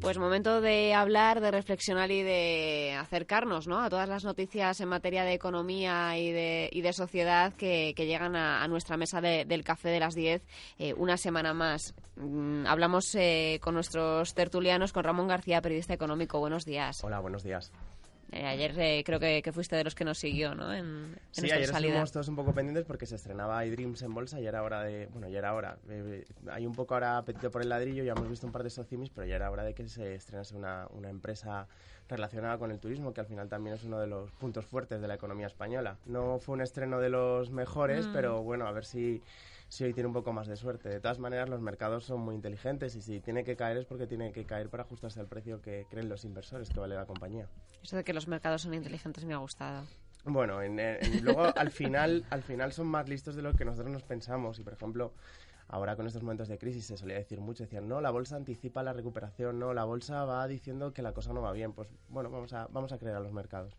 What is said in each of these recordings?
Pues momento de hablar, de reflexionar y de acercarnos ¿no? a todas las noticias en materia de economía y de, y de sociedad que, llegan a, nuestra mesa de, del café de las 10 eh, una semana más. Mm, hablamos eh, con nuestros tertulianos, con Ramón García, periodista económico. Buenos días. Hola, buenos días. Eh, ayer eh, creo que, que, fuiste de los que nos siguió, ¿no? En, en sí, ayer salida. estuvimos todos un poco pendientes porque se estrenaba iDreams en bolsa y era hora de... Bueno, ya era hora. Eh, hay un poco ahora apetito por el ladrillo, ya hemos visto un par de socimis, pero ya era hora de que se estrenase una, una empresa relacionada con el turismo, que al final también es uno de los puntos fuertes de la economía española. No fue un estreno de los mejores, mm. pero bueno, a ver si si hoy tiene un poco más de suerte. De todas maneras, los mercados son muy inteligentes y si tiene que caer es porque tiene que caer para ajustarse al precio que creen los inversores que vale la compañía. Eso de que los mercados son inteligentes me ha gustado. Bueno, en, en, luego al final, al final son más listos de lo que nosotros nos pensamos y, por ejemplo, ahora con estos momentos de crisis se solía decir mucho, decían, no, la bolsa anticipa la recuperación, no, la bolsa va diciendo que la cosa no va bien. Pues bueno, vamos a, vamos a creer a los mercados.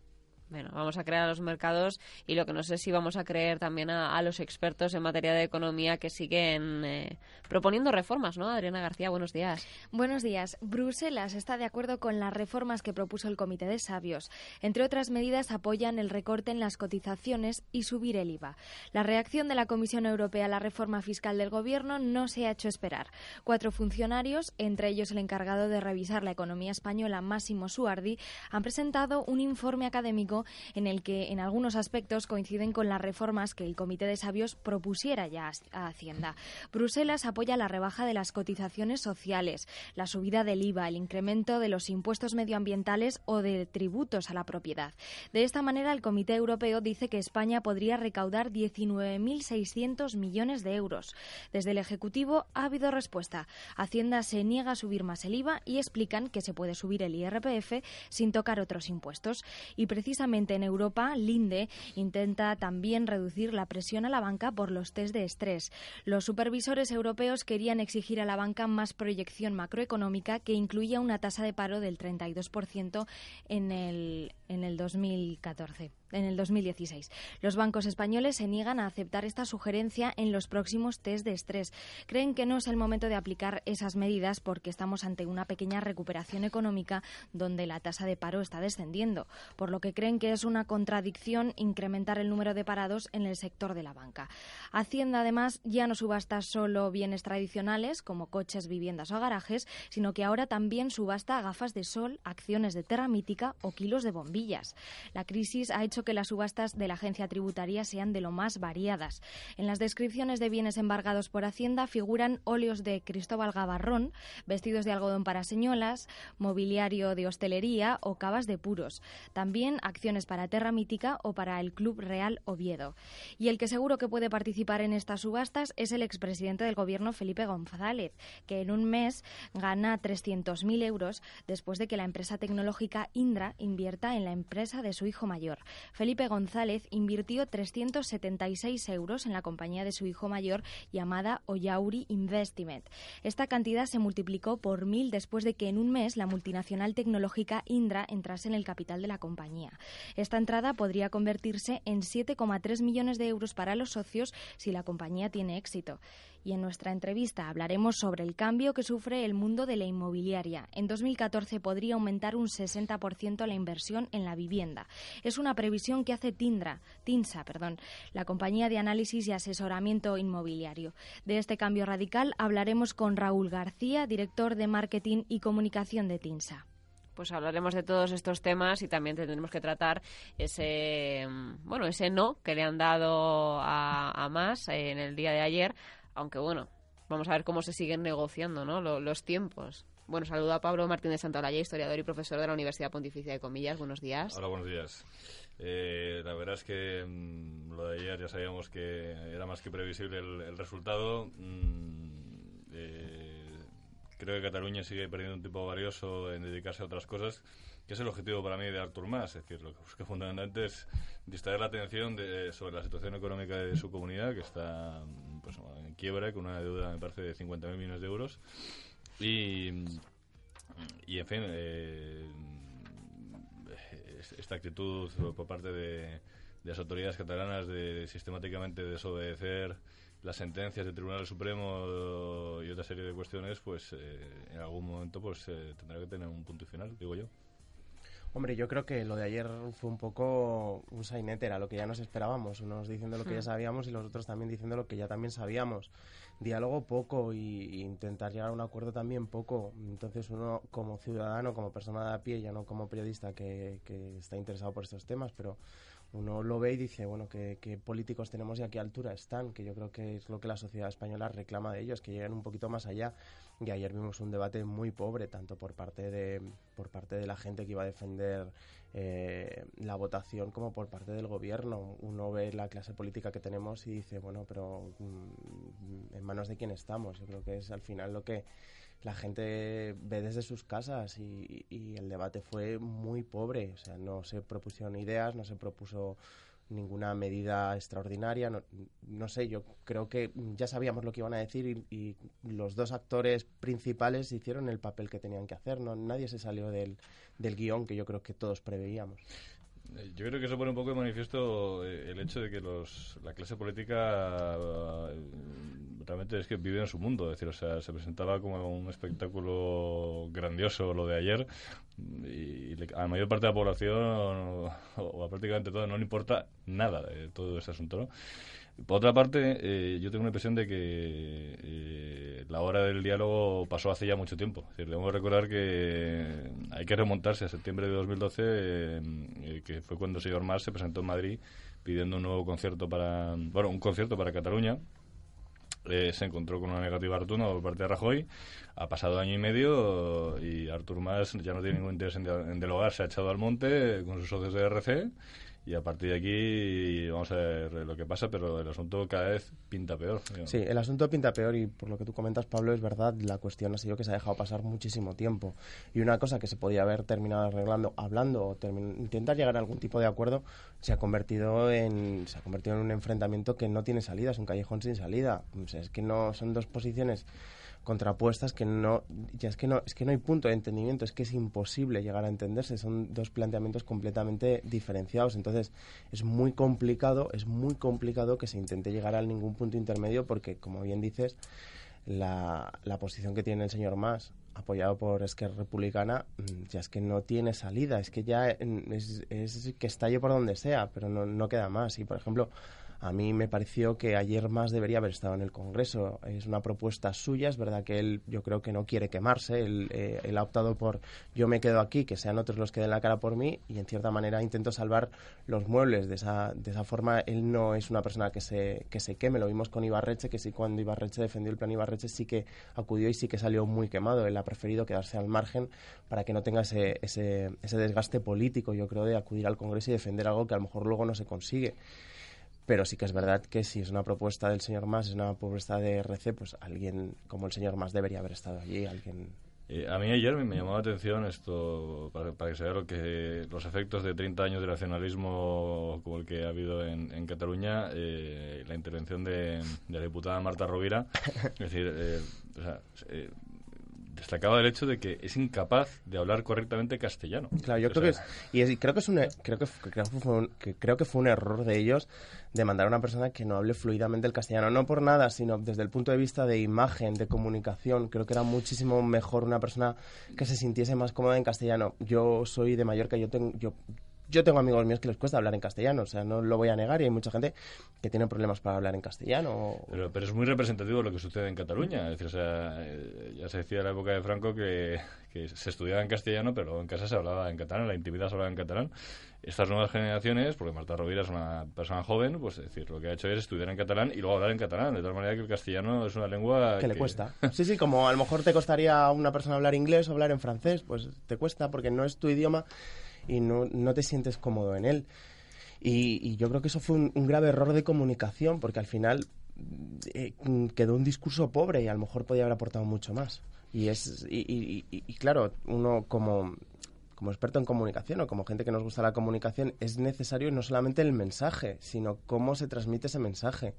Bueno, vamos a creer a los mercados y lo que no sé si vamos a creer también a, los expertos en materia de economía que siguen eh, proponiendo reformas, ¿no? Adriana García, buenos días. Buenos días. Bruselas está de acuerdo con las reformas que propuso el Comité de Sabios. Entre otras medidas, apoyan el recorte en las cotizaciones y subir el IVA. La reacción de la Comisión Europea a la reforma fiscal del Gobierno no se ha hecho esperar. Cuatro funcionarios, entre ellos el encargado de revisar la economía española, Máximo Suardi, han presentado un informe académico en el que en algunos aspectos coinciden con las reformas que el Comité de Sabios propusiera ya a Hacienda. Bruselas apoya la rebaja de las cotizaciones sociales, la subida del IVA, el incremento de los impuestos medioambientales o de tributos a la propiedad. De esta manera, el Comité Europeo dice que España podría recaudar 19.600 millones de euros. Desde el Ejecutivo ha habido respuesta. Hacienda se niega a subir más el IVA y explican que se puede subir el IRPF sin tocar otros impuestos. Y precisamente en Europa, Linde intenta también reducir la presión a la banca por los test de estrés. Los supervisores europeos querían exigir a la banca más proyección macroeconómica que incluya una tasa de paro del 32% en el, en el 2014 en el 2016. Los bancos españoles se niegan a aceptar esta sugerencia en los próximos test de estrés. Creen que no es el momento de aplicar esas medidas porque estamos ante una pequeña recuperación económica donde la tasa de paro está descendiendo, por lo que creen que es una contradicción incrementar el número de parados en el sector de la banca. Hacienda, además, ya no subasta solo bienes tradicionales como coches, viviendas o garajes, sino que ahora también subasta gafas de sol, acciones de terra mítica o kilos de bombillas. La crisis ha hecho que las subastas de la agencia tributaria sean de lo más variadas. En las descripciones de bienes embargados por Hacienda figuran óleos de Cristóbal Gavarrón, vestidos de algodón para señolas, mobiliario de hostelería o cavas de puros. También acciones para Terra Mítica o para el Club Real Oviedo. Y el que seguro que puede participar en estas subastas es el expresidente del Gobierno, Felipe González, que en un mes gana 300.000 euros después de que la empresa tecnológica Indra invierta en la empresa de su hijo mayor. Felipe González invirtió 376 euros en la compañía de su hijo mayor llamada Oyauri Investment. Esta cantidad se multiplicó por mil después de que en un mes la multinacional tecnológica Indra entrase en el capital de la compañía. Esta entrada podría convertirse en 7,3 millones de euros para los socios si la compañía tiene éxito y en nuestra entrevista hablaremos sobre el cambio que sufre el mundo de la inmobiliaria. En 2014 podría aumentar un 60% la inversión en la vivienda. Es una previsión que hace Tindra, Tinsa, perdón, la compañía de análisis y asesoramiento inmobiliario. De este cambio radical hablaremos con Raúl García, director de marketing y comunicación de Tinsa. pues hablaremos de todos estos temas y también tendremos que tratar ese bueno ese no que le han dado a, a más en el día de ayer aunque bueno vamos a ver cómo se siguen negociando ¿no? los tiempos bueno, saludo a Pablo Martínez Santolaya, historiador y profesor de la Universidad Pontificia de Comillas. Buenos días. Hola, buenos días. Eh, la verdad es que mm, lo de ayer ya sabíamos que era más que previsible el, resultado. Mm, eh, creo que Cataluña sigue perdiendo un tiempo valioso en dedicarse a otras cosas, que es el objetivo para mí de Artur Mas. Es decir, lo que busca fundamentalmente es distraer la atención sobre la situación económica de su comunidad, que está pues, en quiebra, con una deuda, me parece, de 50.000 millones de euros. Y, y en fin, eh, esta actitud por parte de, las autoridades catalanas de sistemáticamente desobedecer las sentencias del Tribunal Supremo y otra serie de cuestiones, pues eh, en algún momento pues eh, tendrá que tener un punto final, digo yo. Hombre, yo creo que lo de ayer fue un poco un sainete, era lo que ya nos esperábamos, unos diciendo lo que ya hmm. sabíamos y los otros también diciendo lo que ya también sabíamos. Diálogo poco y, intentar llegar a un acuerdo también poco. Entonces uno como ciudadano, como persona de a pie, ya no como periodista que, que está interesado por estos temas, pero uno lo ve y dice, bueno, ¿qué, políticos tenemos y a qué altura están? Que yo creo que es lo que la sociedad española reclama de ellos, que lleguen un poquito más allá. Y ayer vimos un debate muy pobre, tanto por parte de, por parte de la gente que iba a defender eh, la votación como por parte del gobierno. Uno ve la clase política que tenemos y dice, bueno, pero mm, ¿en manos de quién estamos? Yo creo que es al final lo que la gente ve desde sus casas y, el debate fue muy pobre. O sea, no se propusieron ideas, no se propuso ninguna medida extraordinaria. No, sé, yo creo que ya sabíamos lo que iban a decir y, los dos actores principales hicieron el papel que tenían que hacer. No, nadie se salió del, del guion que yo creo que todos preveíamos. Eh, yo creo que eso pone un poco de manifiesto eh, el hecho de que los, la clase política eh, realmente es que vive en su mundo. Es decir, se presentaba como un espectáculo grandioso lo de ayer y, a la mayor parte de la población, o, a prácticamente todo, no le importa nada de todo ese asunto, ¿no? Por otra parte, eh, yo tengo la impresión de que eh, la hora del diálogo pasó hace ya mucho tiempo. Es decir, debemos recordar que hay que remontarse a septiembre de 2012, eh, que fue cuando el señor Mas se presentó en Madrid pidiendo un nuevo concierto para, bueno, un concierto para Cataluña. se encontró con una negativa rotunda por parte de Rajoy. Ha pasado año y medio y Artur Mas ya no tiene ningún interés en, en dialogar. Se ha echado al monte con sus socios de RC y a partir de aquí vamos a ver lo que pasa, pero el asunto cada vez pinta peor. Sí, el asunto pinta peor y por lo que tú comentas, Pablo, es verdad, la cuestión ha sido que se ha dejado pasar muchísimo tiempo. Y una cosa que se podía haber terminado arreglando, hablando o intentar llegar a algún tipo de acuerdo, se ha convertido en se ha convertido en un enfrentamiento que no tiene salida, es un callejón sin salida. O sea, es que no son dos posiciones contrapuestas que no ya es que no es que no hay punto de entendimiento es que es imposible llegar a entenderse son dos planteamientos completamente diferenciados. Entonces es muy complicado es muy complicado que se intente llegar a ningún punto intermedio porque como bien dices la, la posición que tiene el señor Mas apoyado por Esquerra Republicana mm, ya es que no tiene salida es que ya es, es que estalle por donde sea pero no, no queda más. Y por ejemplo a mí me pareció que ayer más debería haber estado en el Congreso. Es una propuesta suya, es verdad que él yo creo que no quiere quemarse, él, eh, ha optado por yo me quedo aquí, que sean otros los que den la cara por mí y en cierta manera intento salvar los muebles. De esa, de esa forma él no es una persona que se, que se queme, lo vimos con Ibarreche, que sí cuando Ibarreche defendió el plan Ibarreche sí que acudió y sí que salió muy quemado. Él ha preferido quedarse al margen para que no tenga ese, ese, ese desgaste político, yo creo, de acudir al Congreso y defender algo que a lo mejor luego no se consigue. Pero sí que es verdad que si es una propuesta del señor Más, es una propuesta de RC, pues alguien como el señor Más debería haber estado allí, alguien eh, a mí ayer me, llamó la atención esto, para, que se vea lo que, los efectos de 30 años de nacionalismo como el que ha habido en, Cataluña, eh, la intervención de, la diputada Marta Rovira. es decir, eh, o sea, destacaba el hecho de que es incapaz de hablar correctamente castellano. Claro, yo creo que es, y creo que es un e, creo que, creo que, fue un, creo que fue un error de ellos de mandar a una persona que no hable fluidamente el castellano, no por nada, sino desde el punto de vista de imagen, de comunicación, creo que era muchísimo mejor una persona que se sintiese más cómoda en castellano. Yo soy de Mallorca, yo tengo yo yo tengo amigos míos que les cuesta hablar en castellano, o sea, no lo voy a negar y hay mucha gente que tiene problemas para hablar en castellano. Pero, pero es muy representativo lo que sucede en Cataluña. Es decir, o sea, eh, ya se decía en la época de Franco que, que se estudiaba en castellano, pero en casa se hablaba en catalán, la intimidad se hablaba en catalán estas nuevas generaciones, porque Marta Rovira es una persona joven, pues es decir, lo que ha hecho es estudiar en catalán y luego hablar en catalán, de tal manera que el castellano es una lengua que, le cuesta. Sí, sí, como a lo mejor te costaría a una persona hablar inglés o hablar en francés, pues te cuesta porque no es tu idioma y no, no te sientes cómodo en él. Y, yo creo que eso fue un, grave error de comunicación, porque al final eh, quedó un discurso pobre y a lo mejor podía haber aportado mucho más. Y, es, y, y claro, uno como como experto en comunicación o como gente que nos gusta la comunicación, es necesario no solamente el mensaje, sino cómo se transmite ese mensaje.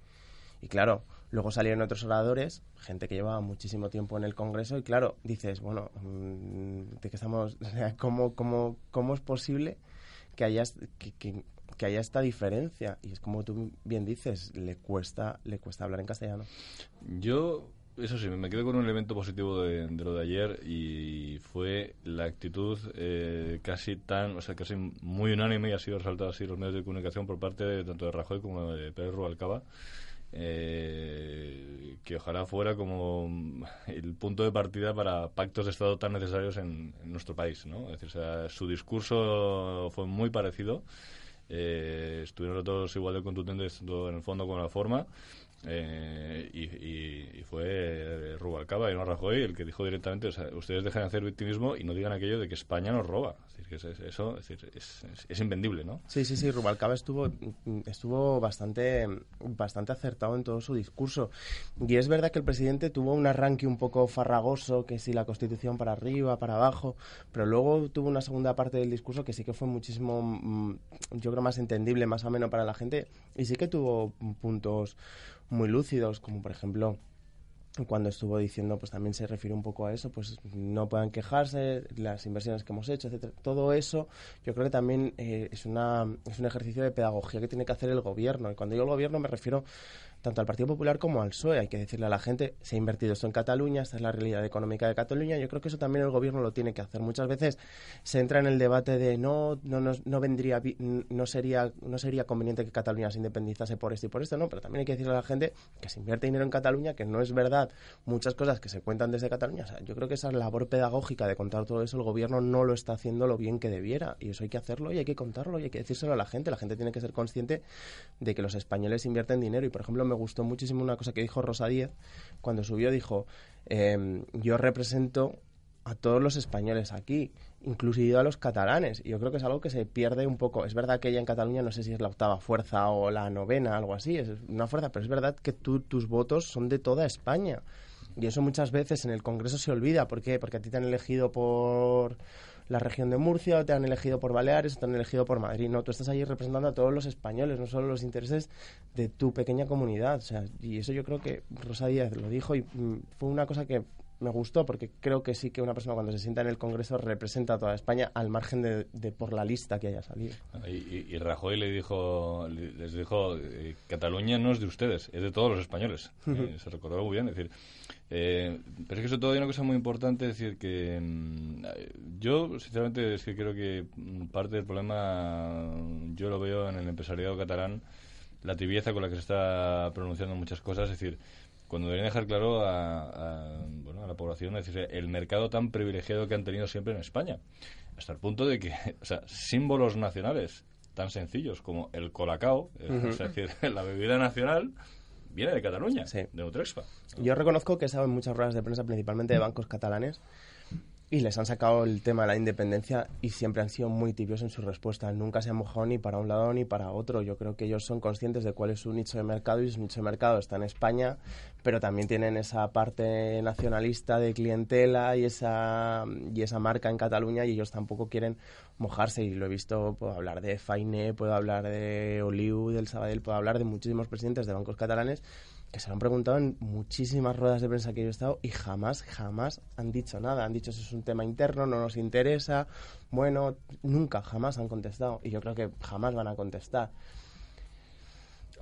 Y claro, luego salieron otros oradores, gente que llevaba muchísimo tiempo en el Congreso, y claro, dices, bueno, mm, ¿de qué estamos? ¿cómo, cómo, cómo es posible que haya, que, que, haya esta diferencia? Y es como tú bien dices, le cuesta, le cuesta hablar en castellano. Yo eso sí, me quedo con un elemento positivo de, lo de ayer y fue la actitud eh, casi tan, o sea, casi muy unánime y ha sido resaltado así los medios de comunicación por parte de, tanto de Rajoy como de Pérez Rubalcaba, eh, que ojalá fuera como el punto de partida para pactos de Estado tan necesarios en, nuestro país, ¿no? Es decir, su discurso fue muy parecido, eh, estuvieron todos igual de contundentes en el fondo como en la forma. Eh, y, fue Rubalcaba y no Rajoy el que dijo directamente, o sea, ustedes dejan de hacer victimismo y no digan aquello de que España nos roba. Es eso es, es, es, invendible, ¿no? Sí, sí, sí, Rubalcaba estuvo, estuvo bastante, bastante acertado en todo su discurso. Y es verdad que el presidente tuvo un arranque un poco farragoso, que si la Constitución para arriba, para abajo, pero luego tuvo una segunda parte del discurso que sí que fue muchísimo, mm, yo creo, más entendible, más ameno para la gente, y sí que tuvo puntos muy lúcidos, como por ejemplo cuando estuvo diciendo, pues también se refiere un poco a eso, pues no puedan quejarse, las inversiones que hemos hecho, etcétera. Todo eso, yo creo que también eh, es, una, es un ejercicio de pedagogía que tiene que hacer el gobierno. Y cuando digo el gobierno me refiero tanto al Partido Popular como al PSOE. Hay que decirle a la gente, se ha invertido esto en Cataluña, esta es la realidad económica de Cataluña. Yo creo que eso también el gobierno lo tiene que hacer. Muchas veces se entra en el debate de no, no, no, vendría, no sería, no sería conveniente que Cataluña se independizase por esto y por esto, no, pero también hay que decirle a la gente que se invierte dinero en Cataluña, que no es verdad muchas cosas que se cuentan desde Cataluña. yo creo que esa labor pedagógica de contar todo eso, el gobierno no lo está haciendo lo bien que debiera. Y eso hay que hacerlo y hay que contarlo y hay que decírselo a la gente. La gente tiene que ser consciente de que los españoles invierten dinero. Y, por ejemplo, me gustó muchísimo una cosa que dijo Rosa Díez cuando subió, dijo, em, yo represento a todos los españoles aquí, inclusive a los catalanes. Y yo creo que es algo que se pierde un poco. Es verdad que ella en Cataluña no sé si es la octava fuerza o la novena, algo así, es una fuerza, pero es verdad que tus votos son de toda España. Y eso muchas veces en el Congreso se olvida. ¿Por qué? Porque a ti te han elegido por la región de Murcia, o te han elegido por Baleares, o te han elegido por Madrid. No, tú estás allí representando a todos los españoles, no solo los intereses de tu pequeña comunidad. O sea, y eso yo creo que Rosa Díaz lo dijo y mm, fue una cosa que me gustó porque creo que sí que una persona cuando se sienta en el Congreso representa a toda España al margen de, por la lista que haya salido. Y, Rajoy le dijo, les dijo, eh, Cataluña no es de ustedes, es de todos los españoles. Eh, se recordó muy bien, es decir, eh, pero es que sobre todo hay una cosa muy importante, es decir, que mm, yo sinceramente es que creo que parte del problema yo lo veo en el empresariado catalán, la tibieza con la que se está pronunciando muchas cosas, es decir, cuando deberían dejar claro a, bueno, a la población es decir, el mercado tan privilegiado que han tenido siempre en España, hasta el punto de que, o sea, símbolos nacionales tan sencillos como el colacao, es decir, la bebida nacional, viene de Cataluña, de Utrecht. Yo reconozco que he estado en muchas ruedas de prensa, principalmente de bancos catalanes, y les han sacado el tema de la independencia y siempre han sido muy tibios en su respuesta. Nunca se han mojado ni para un lado ni para otro. Yo creo que ellos son conscientes de cuál es su nicho de mercado y su nicho de mercado está en España, pero también tienen esa parte nacionalista de clientela y esa, y esa marca en Cataluña y ellos tampoco quieren mojarse. Y lo he visto, puedo hablar de Fainé, puedo hablar de Oliu, del Sabadell, puedo hablar de muchísimos presidentes de bancos catalanes que se lo han preguntado en muchísimas ruedas de prensa que yo he estado y jamás, jamás han dicho nada. Han dicho eso es un tema interno, no nos interesa. Bueno, nunca, jamás han contestado. Y yo creo que jamás van a contestar.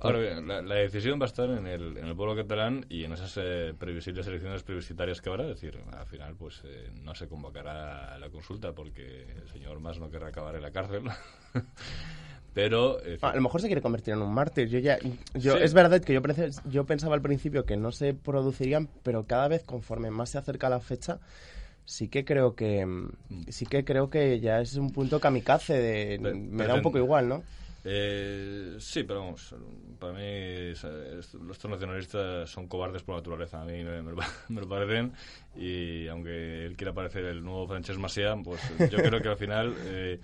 Ahora bien, la, decisión va a estar en el, en el pueblo catalán y en esas eh, previsibles elecciones plebiscitarias que habrá. Es decir, al final, pues eh, no se convocará la consulta porque el señor Mas no querrá acabar en la cárcel. Pero a lo mejor se quiere convertir en un mártir. Yo ya, yo es verdad que yo, yo pensaba al principio que no se producirían, pero cada vez conforme más se acerca la fecha, sí que creo que mm, sí que creo que ya es un punto kamikaze de me da un poco igual, ¿no? Eh, sí, pero vamos, para mí los nacionalistas son cobardes por naturaleza, a mí me, lo parecen y aunque él quiera parecer el nuevo Francesc Macià, pues yo creo que al final eh,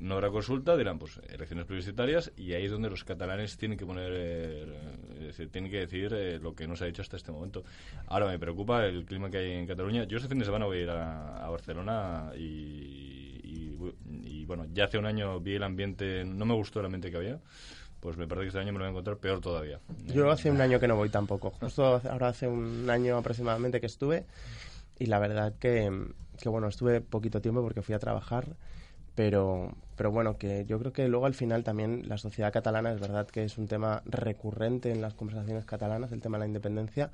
no habrá consulta, dirán pues elecciones plebiscitarias y ahí es donde los catalanes tienen que poner, eh, tienen que decir eh, lo que no se ha dicho hasta este momento. Ahora me preocupa el clima que hay en Cataluña. Yo este fin de semana voy a ir a, Barcelona y, y, bueno, ya hace un año vi el ambiente, no me gustó el ambiente que había. Pues me parece que este año me lo voy a encontrar peor todavía. Yo hace un año que no voy tampoco. Justo ahora hace un año aproximadamente que estuve y la verdad que, que bueno, estuve poquito tiempo porque fui a trabajar pero, pero bueno, que yo creo que luego al final también la sociedad catalana es verdad que es un tema recurrente en las conversaciones catalanas, el tema de la independencia,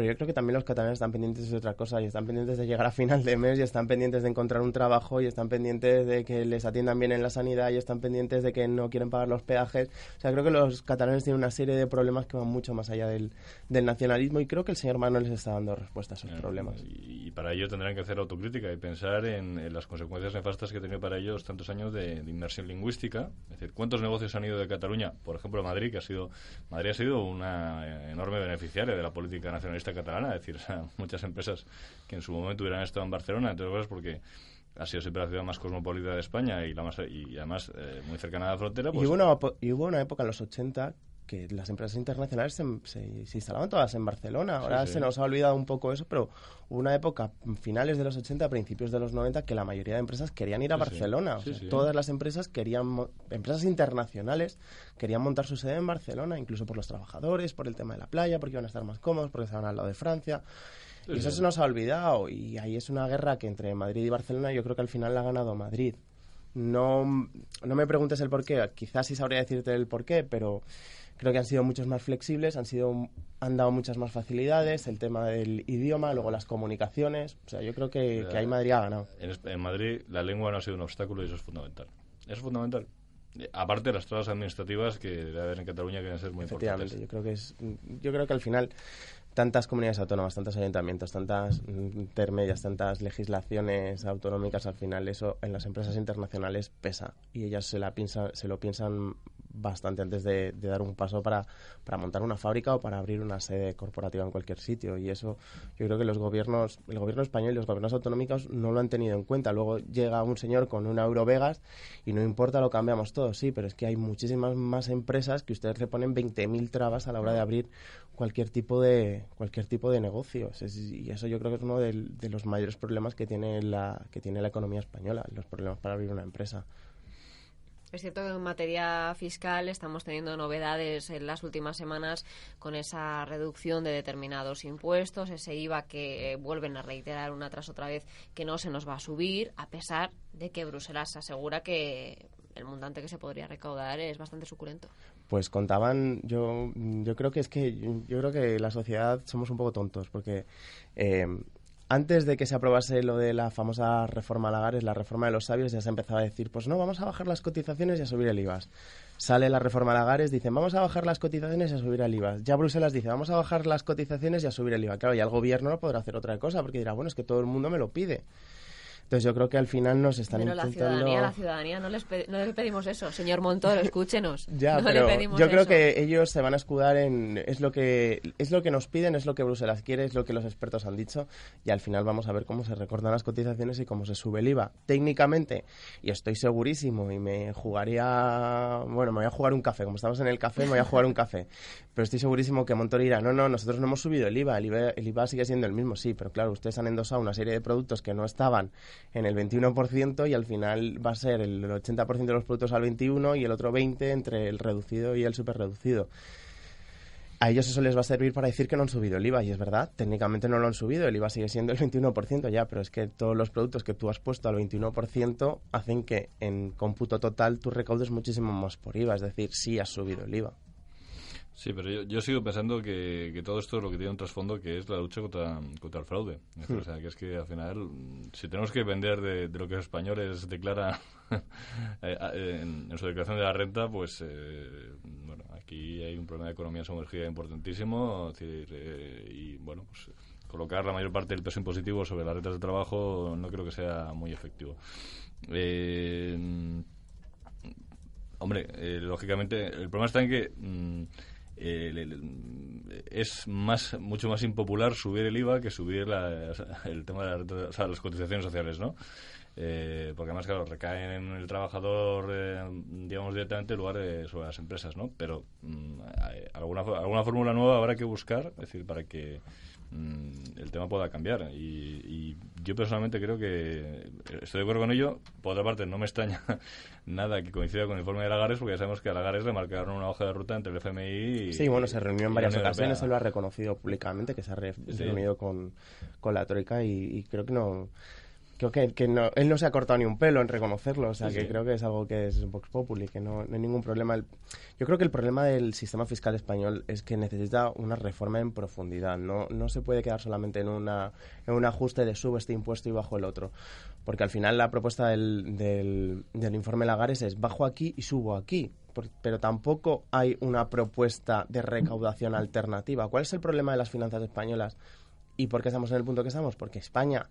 pero yo creo que también los catalanes están pendientes de otra cosa y están pendientes de llegar a final de mes y están pendientes de encontrar un trabajo y están pendientes de que les atiendan bien en la sanidad y están pendientes de que no quieren pagar los peajes. O sea, creo que los catalanes tienen una serie de problemas que van mucho más allá del, del nacionalismo y creo que el señor Manuel les está dando respuesta a esos problemas. Y, para ello tendrán que hacer autocrítica y pensar en, las consecuencias nefastas que ha tenido para ellos tantos años de, inmersión lingüística. Es decir, ¿cuántos negocios han ido de Cataluña? Por ejemplo, Madrid, que ha sido, Madrid ha sido una enorme beneficiaria de la política nacionalista catalana, es decir, muchas empresas que en su momento hubieran estado en Barcelona, entre otras porque ha sido siempre la ciudad más cosmopolita de España y, la más, y además eh, muy cercana a la frontera. Pues... Y, hubo una, y hubo una época en los 80 que las empresas internacionales se, se, instalaban todas en Barcelona. Ahora se nos ha olvidado un poco eso, pero hubo una época, finales de los 80, principios de los 90, que la mayoría de empresas querían ir a Barcelona. todas las empresas querían, empresas internacionales, querían montar su sede en Barcelona, incluso por los trabajadores, por el tema de la playa, porque iban a estar más cómodos, porque estaban al lado de Francia. y eso se nos ha olvidado. Y ahí es una guerra que entre Madrid y Barcelona yo creo que al final la ha ganado Madrid. No, no me preguntes el por qué, quizás sí sabría decirte el por qué, pero creo que han sido muchos más flexibles, han sido han dado muchas más facilidades, el tema del idioma, luego las comunicaciones, o sea, yo creo que, que ahí Madrid ha ganado. En, Madrid la lengua no ha sido un obstáculo y eso es fundamental. Eso es fundamental. Aparte de las trabas administrativas que debe haber en Cataluña que deben ser muy Efectivamente, yo creo que es yo creo que al final tantas comunidades autónomas, tantos ayuntamientos, tantas intermedias, tantas legislaciones autonómicas, al final eso en las empresas internacionales pesa y ellas se, la piensa, se lo piensan bastante antes de, dar un paso para, para, montar una fábrica o para abrir una sede corporativa en cualquier sitio. Y eso yo creo que los gobiernos, el gobierno español y los gobiernos autonómicos no lo han tenido en cuenta. Luego llega un señor con una Eurovegas y no importa, lo cambiamos todo, sí, pero es que hay muchísimas más empresas que ustedes le ponen 20.000 trabas a la hora de abrir cualquier tipo de cualquier tipo de negocios. y eso yo creo que es uno de, de los mayores problemas que tiene la que tiene la economía española, los problemas para abrir una empresa. Es cierto que en materia fiscal estamos teniendo novedades en las últimas semanas con esa reducción de determinados impuestos, ese IVA que vuelven a reiterar una tras otra vez que no se nos va a subir, a pesar de que Bruselas asegura que el montante que se podría recaudar es bastante suculento. Pues contaban, yo, yo creo que es que yo creo que la sociedad somos un poco tontos porque eh, antes de que se aprobase lo de la famosa reforma Lagares, la reforma de los sabios, ya se empezaba a decir, pues no, vamos a bajar las cotizaciones y a subir el IVA. Sale la reforma Lagares, dicen, vamos a bajar las cotizaciones y a subir el IVA. Ya Bruselas dice, vamos a bajar las cotizaciones y a subir el IVA. Claro, ya el gobierno no podrá hacer otra cosa, porque dirá, bueno, es que todo el mundo me lo pide. Entonces yo creo que al final nos están pero intentando... la ciudadanía, la ciudadanía, no, les no le pedimos eso. Señor Montoro, escúchenos. ya, pero yo creo que ellos se van a escudar en... Es lo, que, es lo que nos piden, es lo que Bruselas quiere, es lo que los expertos han dicho y al final vamos a ver cómo se recortan las cotizaciones y cómo se sube el IVA. Técnicamente, y estoy segurísimo y me jugaría... Bueno, me voy a jugar un café. Como estamos en el café, me voy a jugar un café. Pero estoy segurísimo que Montoro dirá, no, no, nosotros no hemos subido el IVA. El IVA, el IVA sigue siendo el mismo, sí, pero claro, ustedes han endosado una serie de productos que no estaban en el 21% y al final va a ser el 80% de los productos al 21% y el otro 20% entre el reducido y el super reducido. A ellos eso les va a servir para decir que no han subido el IVA y es verdad, técnicamente no lo han subido, el IVA sigue siendo el 21% ya, pero es que todos los productos que tú has puesto al 21% hacen que en cómputo total tú recaudes muchísimo más por IVA, es decir, sí has subido el IVA. Sí, pero yo, yo sigo pensando que, que, todo esto es lo que tiene un trasfondo que es la lucha contra, contra el fraude. Hmm. O sea, que es que al final, si tenemos que vender de, lo que los españoles declaran eh, en, su declaración de la renta, pues eh, bueno, aquí hay un problema de economía sumergida importantísimo. Eh, y bueno, pues colocar la mayor parte del peso impositivo sobre las rentas de trabajo no creo que sea muy efectivo. hombre, lógicamente, el problema está en que. Mm, es más mucho más impopular subir el IVA que subir el tema de las cotizaciones sociales, ¿no? Eh, porque además, claro, recaen en el trabajador, eh, digamos, directamente en lugar de sobre las empresas, ¿no? Pero mm, alguna, alguna fórmula nueva habrá que buscar, es decir, para que Mm, el tema pueda cambiar. Y, yo personalmente creo que estoy de acuerdo con ello. Por otra parte, no me extraña nada que coincida con el informe de Lagares, porque ya sabemos que a Lagares le marcaron una hoja de ruta entre el FMI y. Sí, bueno, se reunió en varias ocasiones, se lo ha reconocido públicamente que se ha reunido con, con la Troika y creo que no creo que, que no, él no se ha cortado ni un pelo en reconocerlo, o sea, que creo que es algo que es Vox Populi, que no, hay ningún problema. Yo creo que el problema del sistema fiscal español es que necesita una reforma en profundidad, no, no se puede quedar solamente en, una, en un ajuste de subo este impuesto y bajo el otro, porque al final la propuesta del, del, del informe Lagares es bajo aquí y subo aquí, pero tampoco hay una propuesta de recaudación alternativa. ¿Cuál es el problema de las finanzas españolas? ¿Y por qué estamos en el punto que estamos? Porque España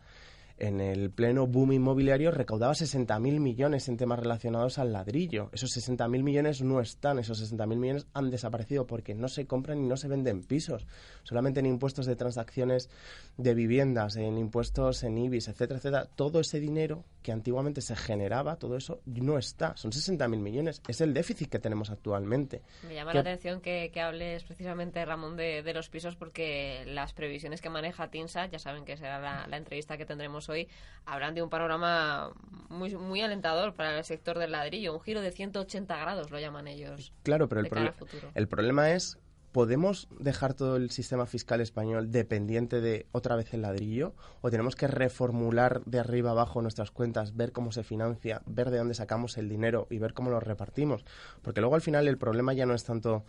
en el pleno boom inmobiliario recaudaba 60.000 millones en temas relacionados al ladrillo. Esos 60.000 millones no están, esos 60.000 millones han desaparecido porque no se compran y no se venden pisos. Solamente en impuestos de transacciones de viviendas, en impuestos en IBIS, etcétera, etcétera. Todo ese dinero que antiguamente se generaba, todo eso no está. Son 60.000 millones. Es el déficit que tenemos actualmente. Me llama la atención que, hables precisamente, Ramón, de, los pisos porque las previsiones que maneja TINSA, ya saben que será la, la entrevista que tendremos hoy hablan de un panorama muy, muy alentador para el sector del ladrillo, un giro de 180 grados lo llaman ellos. Claro, pero el, el problema es ¿podemos dejar todo el sistema fiscal español dependiente de otra vez el ladrillo? ¿O tenemos que reformular de arriba abajo nuestras cuentas, ver cómo se financia, ver de dónde sacamos el dinero y ver cómo lo repartimos? Porque luego al final el problema ya no es tanto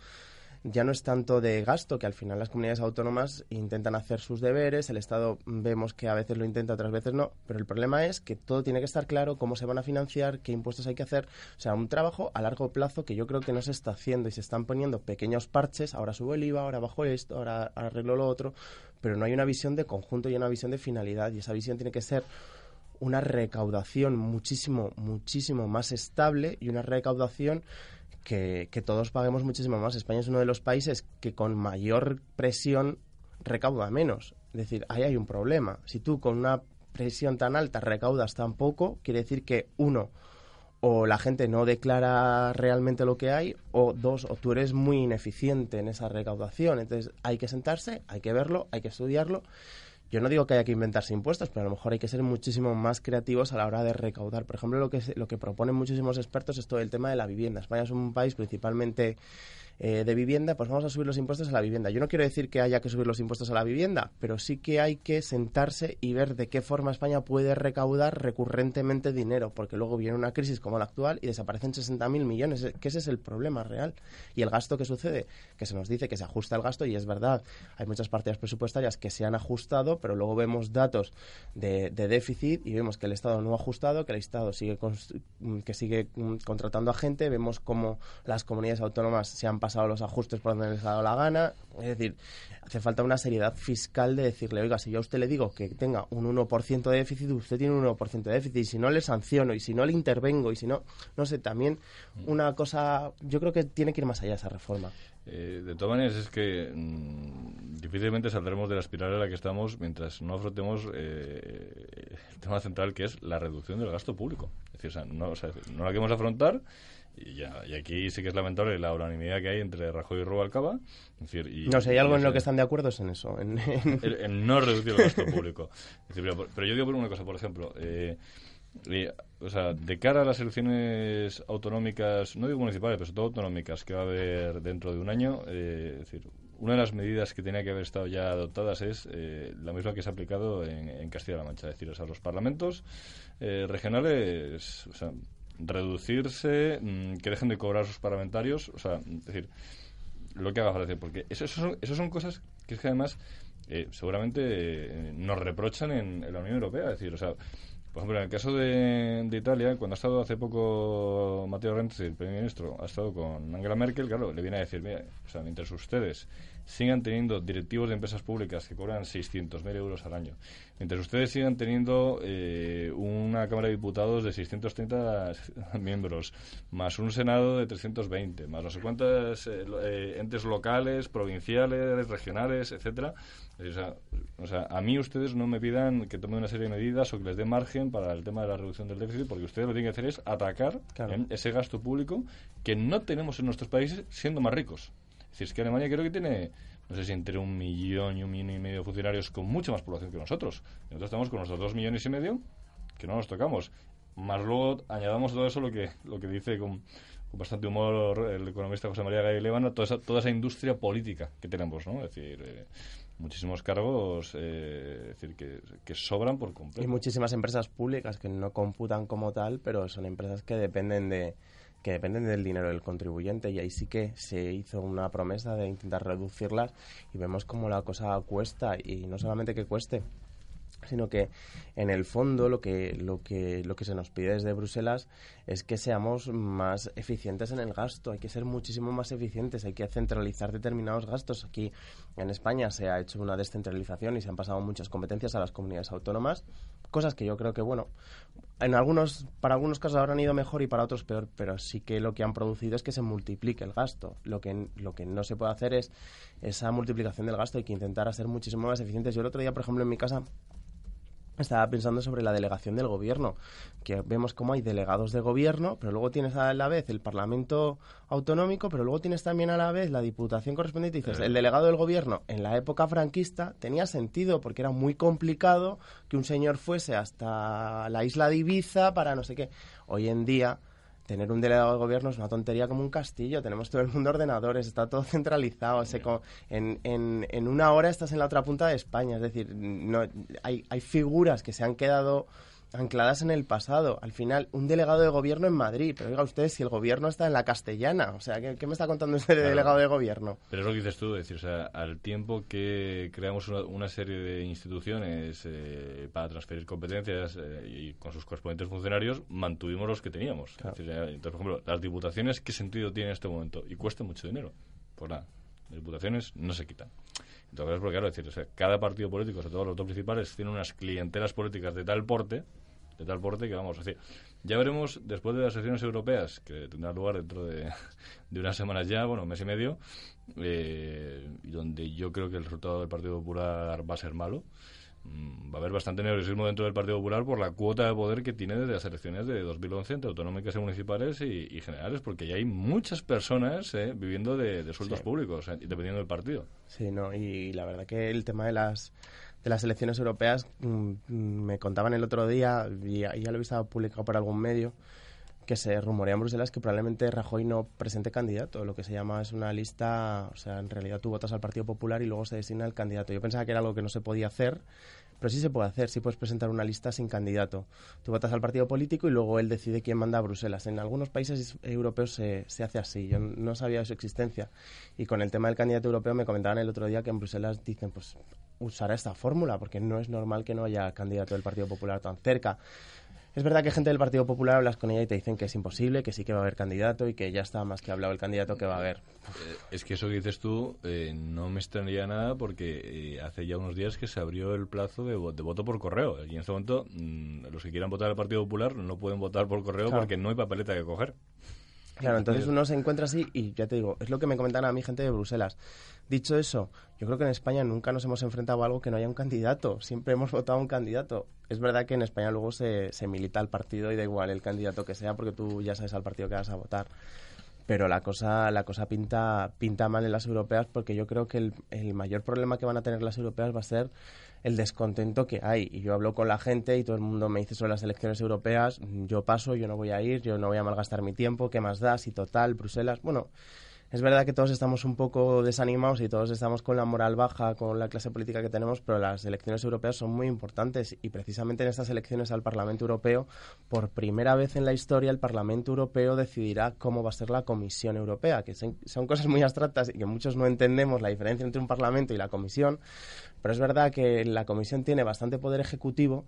ya no es tanto de gasto, que al final las comunidades autónomas intentan hacer sus deberes, el Estado vemos que a veces lo intenta, otras veces no, pero el problema es que todo tiene que estar claro, cómo se van a financiar, qué impuestos hay que hacer, o sea, un trabajo a largo plazo que yo creo que no se está haciendo y se están poniendo pequeños parches, ahora subo el IVA, ahora bajo esto, ahora arreglo lo otro, pero no hay una visión de conjunto y una visión de finalidad y esa visión tiene que ser una recaudación muchísimo, muchísimo más estable y una recaudación que, todos paguemos muchísimo más. España es uno de los países que con mayor presión recauda menos. Es decir, ahí hay un problema. Si tú con una presión tan alta recaudas tan poco, quiere decir que uno, o la gente no declara realmente lo que hay, o dos, o tú eres muy ineficiente en esa recaudación. Entonces hay que sentarse, hay que verlo, hay que estudiarlo yo no digo que haya que inventarse impuestos, pero a lo mejor hay que ser muchísimo más creativos a la hora de recaudar. Por ejemplo, lo que, lo que proponen muchísimos expertos es todo el tema de la vivienda. España es un país principalmente eh, de vivienda, pues vamos a subir los impuestos a la vivienda. Yo no quiero decir que haya que subir los impuestos a la vivienda, pero sí que hay que sentarse y ver de qué forma España puede recaudar recurrentemente dinero, porque luego viene una crisis como la actual y desaparecen 60.000 millones, que ese es el problema real. Y el gasto que sucede, que se nos dice que se ajusta el gasto, y es verdad, hay muchas partidas presupuestarias que se han ajustado, pero luego vemos datos de, déficit y vemos que el Estado no ha ajustado, que el Estado sigue, que sigue mm, contratando a gente, vemos cómo las comunidades autónomas se han pasado pasado los ajustes por donde les ha dado la gana. Es decir, hace falta una seriedad fiscal de decirle, oiga, si yo a usted le digo que tenga un 1% de déficit, usted tiene un 1% de déficit, y si no le sanciono, y si no le intervengo, y si no, no sé, también una cosa, yo creo que tiene que ir más allá esa reforma. Eh, de todas maneras, es que mm, difícilmente saldremos de la espiral en la que estamos mientras no afrontemos eh, el tema central, que es la reducción del gasto público. Es decir, o sea, no la queremos afrontar y, ya, y aquí sí que es lamentable la unanimidad que hay entre Rajoy y Rubalcaba. decir, y, no sé, hay algo en lo que están de acuerdo es en eso. En, no reducir el gasto público. pero, yo digo por una cosa, por ejemplo. Eh, o sea, de cara a las elecciones autonómicas, no digo municipales, pero sobre todo autonómicas, que va a haber dentro de un año, eh, es decir, una de las medidas que tenía que haber estado ya adoptadas es eh, la misma que se ha aplicado en, Castilla-La Mancha, es decir, o sea, los parlamentos regionales, o sea, reducirse, mm, que dejen de cobrar sus parlamentarios, o sea, decir, lo que haga falta. Porque eso, son, eso son cosas que es que además eh, seguramente eh, nos reprochan en, la Unión Europea. Es decir, o sea, por ejemplo, en el caso de, Italia, cuando ha estado hace poco Matteo Renzi, el primer ministro, ha estado con Angela Merkel, claro, le viene a decir, mira, o sea, mientras ustedes sigan teniendo directivos de empresas públicas que cobran 600.000 euros al año, mientras ustedes sigan teniendo eh, una Cámara de Diputados de 630 miembros, más un Senado de 320, más no sé cuántos eh, eh, entes locales, provinciales, regionales, etcétera, o sea, o sea, a mí ustedes no me pidan que tome una serie de medidas o que les dé margen para el tema de la reducción del déficit, porque ustedes lo que tienen que hacer es atacar ese gasto público que no tenemos en nuestros países siendo más ricos. Es decir, es que Alemania creo que tiene, no sé si entre un millón y un millón y medio de funcionarios con mucha más población que nosotros. Nosotros estamos con nuestros dos millones y medio, que no nos tocamos. Más luego añadamos todo eso lo que, lo que dice con, bastante humor el economista José María Gay Levana, toda esa, toda esa industria política que tenemos, ¿no? Es decir, eh, muchísimos cargos eh, decir, que, que, sobran por completo. Y muchísimas empresas públicas que no computan como tal, pero son empresas que dependen de, que dependen del dinero del contribuyente y ahí sí que se hizo una promesa de intentar reducirlas y vemos como la cosa cuesta y no solamente que cueste sino que en el fondo lo que lo que lo que se nos pide desde Bruselas es que seamos más eficientes en el gasto. Hay que ser muchísimo más eficientes hay que centralizar determinados gastos. Aquí en España se ha hecho una descentralización y se han pasado muchas competencias a las comunidades autónomas cosas que yo creo que bueno en algunos, para algunos casos habrán ido mejor y para otros peor, pero sí que lo que han producido es que se multiplique el gasto. Lo que, lo que no se puede hacer es esa multiplicación del gasto, hay que intentar ser muchísimo más eficientes. Yo el otro día, por ejemplo, en mi casa estaba pensando sobre la delegación del gobierno, que vemos cómo hay delegados de gobierno, pero luego tienes a la vez el Parlamento autonómico, pero luego tienes también a la vez la Diputación correspondiente y dices, el delegado del gobierno en la época franquista tenía sentido porque era muy complicado que un señor fuese hasta la isla de Ibiza para no sé qué. Hoy en día tener un delegado de gobierno es una tontería como un castillo. Tenemos todo el mundo ordenadores, está todo centralizado. en, en, en, una hora estás en la otra punta de España. Es decir, no, hay, hay figuras que se han quedado ancladas en el pasado. Al final, un delegado de gobierno en Madrid, pero oiga usted, si el gobierno está en la castellana, o sea, ¿qué, me está contando usted de delegado de gobierno? Pero es lo que dices tú, decir, o sea, al tiempo que creamos una, serie de instituciones eh, para transferir competencias eh, y con sus correspondientes funcionarios, mantuvimos los que teníamos. entonces, por ejemplo, las diputaciones, ¿qué sentido tiene en este momento? Y cuesta mucho dinero. Pues nada, las diputaciones no se quitan. Entonces, porque claro, decir, o sea, cada partido político, sobre todo los dos principales, tiene unas clientelas políticas de tal porte de tal porte que vamos a decir. Ya veremos después de las elecciones europeas, que tendrán lugar dentro de, de unas semanas ya, bueno, un mes y medio, eh, donde yo creo que el resultado del Partido Popular va a ser malo. Mm, va a haber bastante nerviosismo dentro del Partido Popular por la cuota de poder que tiene desde las elecciones de 2011 entre autonómicas y municipales y, generales, porque ya hay muchas personas eh, viviendo de, sueldos públicos, eh, dependiendo del partido. Sí, no, y la verdad que el tema de las de las elecciones europeas mm, mm, me contaban el otro día, y ya, lo he visto publicado por algún medio, que se rumorea en Bruselas que probablemente Rajoy no presente candidato. Lo que se llama es una lista, o sea, en realidad tú votas al Partido Popular y luego se designa el candidato. Yo pensaba que era algo que no se podía hacer, pero sí se puede hacer, sí puedes presentar una lista sin candidato. Tú votas al partido político y luego él decide quién manda a Bruselas. En algunos países europeos se, hace así, yo no sabía de su existencia. Y con el tema del candidato europeo me comentaban el otro día que en Bruselas dicen, pues usará esta fórmula, porque no es normal que no haya candidato del Partido Popular tan cerca. Es verdad que gente del Partido Popular hablas con ella y te dicen que es imposible, que sí que va a haber candidato y que ya está más que hablado el candidato que va a haber. Eh, es que eso que dices tú eh, no me extrañaría nada porque eh, hace ya unos días que se abrió el plazo de, voto por correo. Y en este momento mm, los que quieran votar al Partido Popular no pueden votar por correo porque no hay papeleta que coger. Claro, entonces uno se encuentra así y ya te digo, es lo que me comentan a mí gente de Bruselas. Dicho eso, yo creo que en España nunca nos hemos enfrentado a algo que no haya un candidato. Siempre hemos votado a un candidato. Es verdad que en España luego se, se milita el partido y da igual el candidato que sea porque tú ya sabes al partido que vas a votar pero la cosa la cosa pinta pinta mal en las europeas porque yo creo que el, el, mayor problema que van a tener las europeas va a ser el descontento que hay. Y yo hablo con la gente y todo el mundo me dice sobre las elecciones europeas yo paso yo no voy a ir yo no voy a malgastar mi tiempo qué más da si total Bruselas bueno es verdad que todos estamos un poco desanimados y todos estamos con la moral baja, con la clase política que tenemos, pero las elecciones europeas son muy importantes y precisamente en estas elecciones al Parlamento Europeo, por primera vez en la historia, el Parlamento Europeo decidirá cómo va a ser la Comisión Europea, que son, cosas muy abstractas y que muchos no entendemos la diferencia entre un Parlamento y la Comisión, pero es verdad que la Comisión tiene bastante poder ejecutivo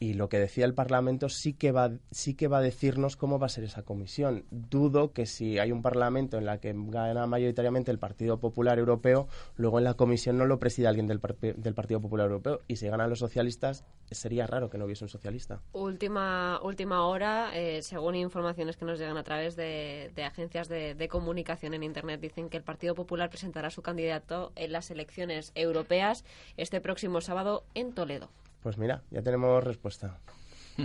y lo que decía el Parlamento sí que va sí que va a decirnos cómo va a ser esa comisión. Dudo que si hay un Parlamento en la que gana mayoritariamente el Partido Popular Europeo, luego en la comisión no lo presida alguien del, del Partido Popular Europeo y si ganan los socialistas sería raro que no hubiese un socialista. Última última hora, eh, según informaciones que nos llegan a través de, agencias de, de comunicación en internet, dicen que el Partido Popular presentará su candidato en las elecciones europeas este próximo sábado en Toledo. Pues mira, ya tenemos respuesta.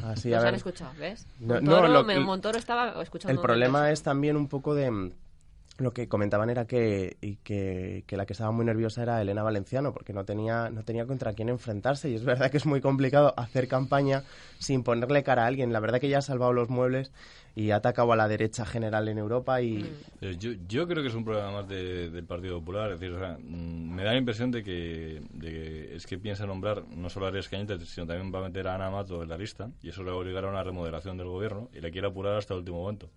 Así, Nos han escuchado, ¿ves? Montoro, estaba escuchando. El problema es también un poco de lo que comentaban era que, y que, que, la que estaba muy nerviosa era Elena Valenciano, porque no tenía, no tenía contra quién enfrentarse. Y es verdad que es muy complicado hacer campaña sin ponerle cara a alguien. La verdad que ya ha salvado los muebles y ha atacado a la derecha general en Europa. y mm. eh, yo, yo creo que es un problema más del Partido Popular. Es decir, mm, me da la impresión de que, es que piensa nombrar no solo a Arias Cañete, sino también va a meter a Ana Mato en la lista. Y eso le va a obligar a una remodelación del gobierno y le quiere apurar hasta el último momento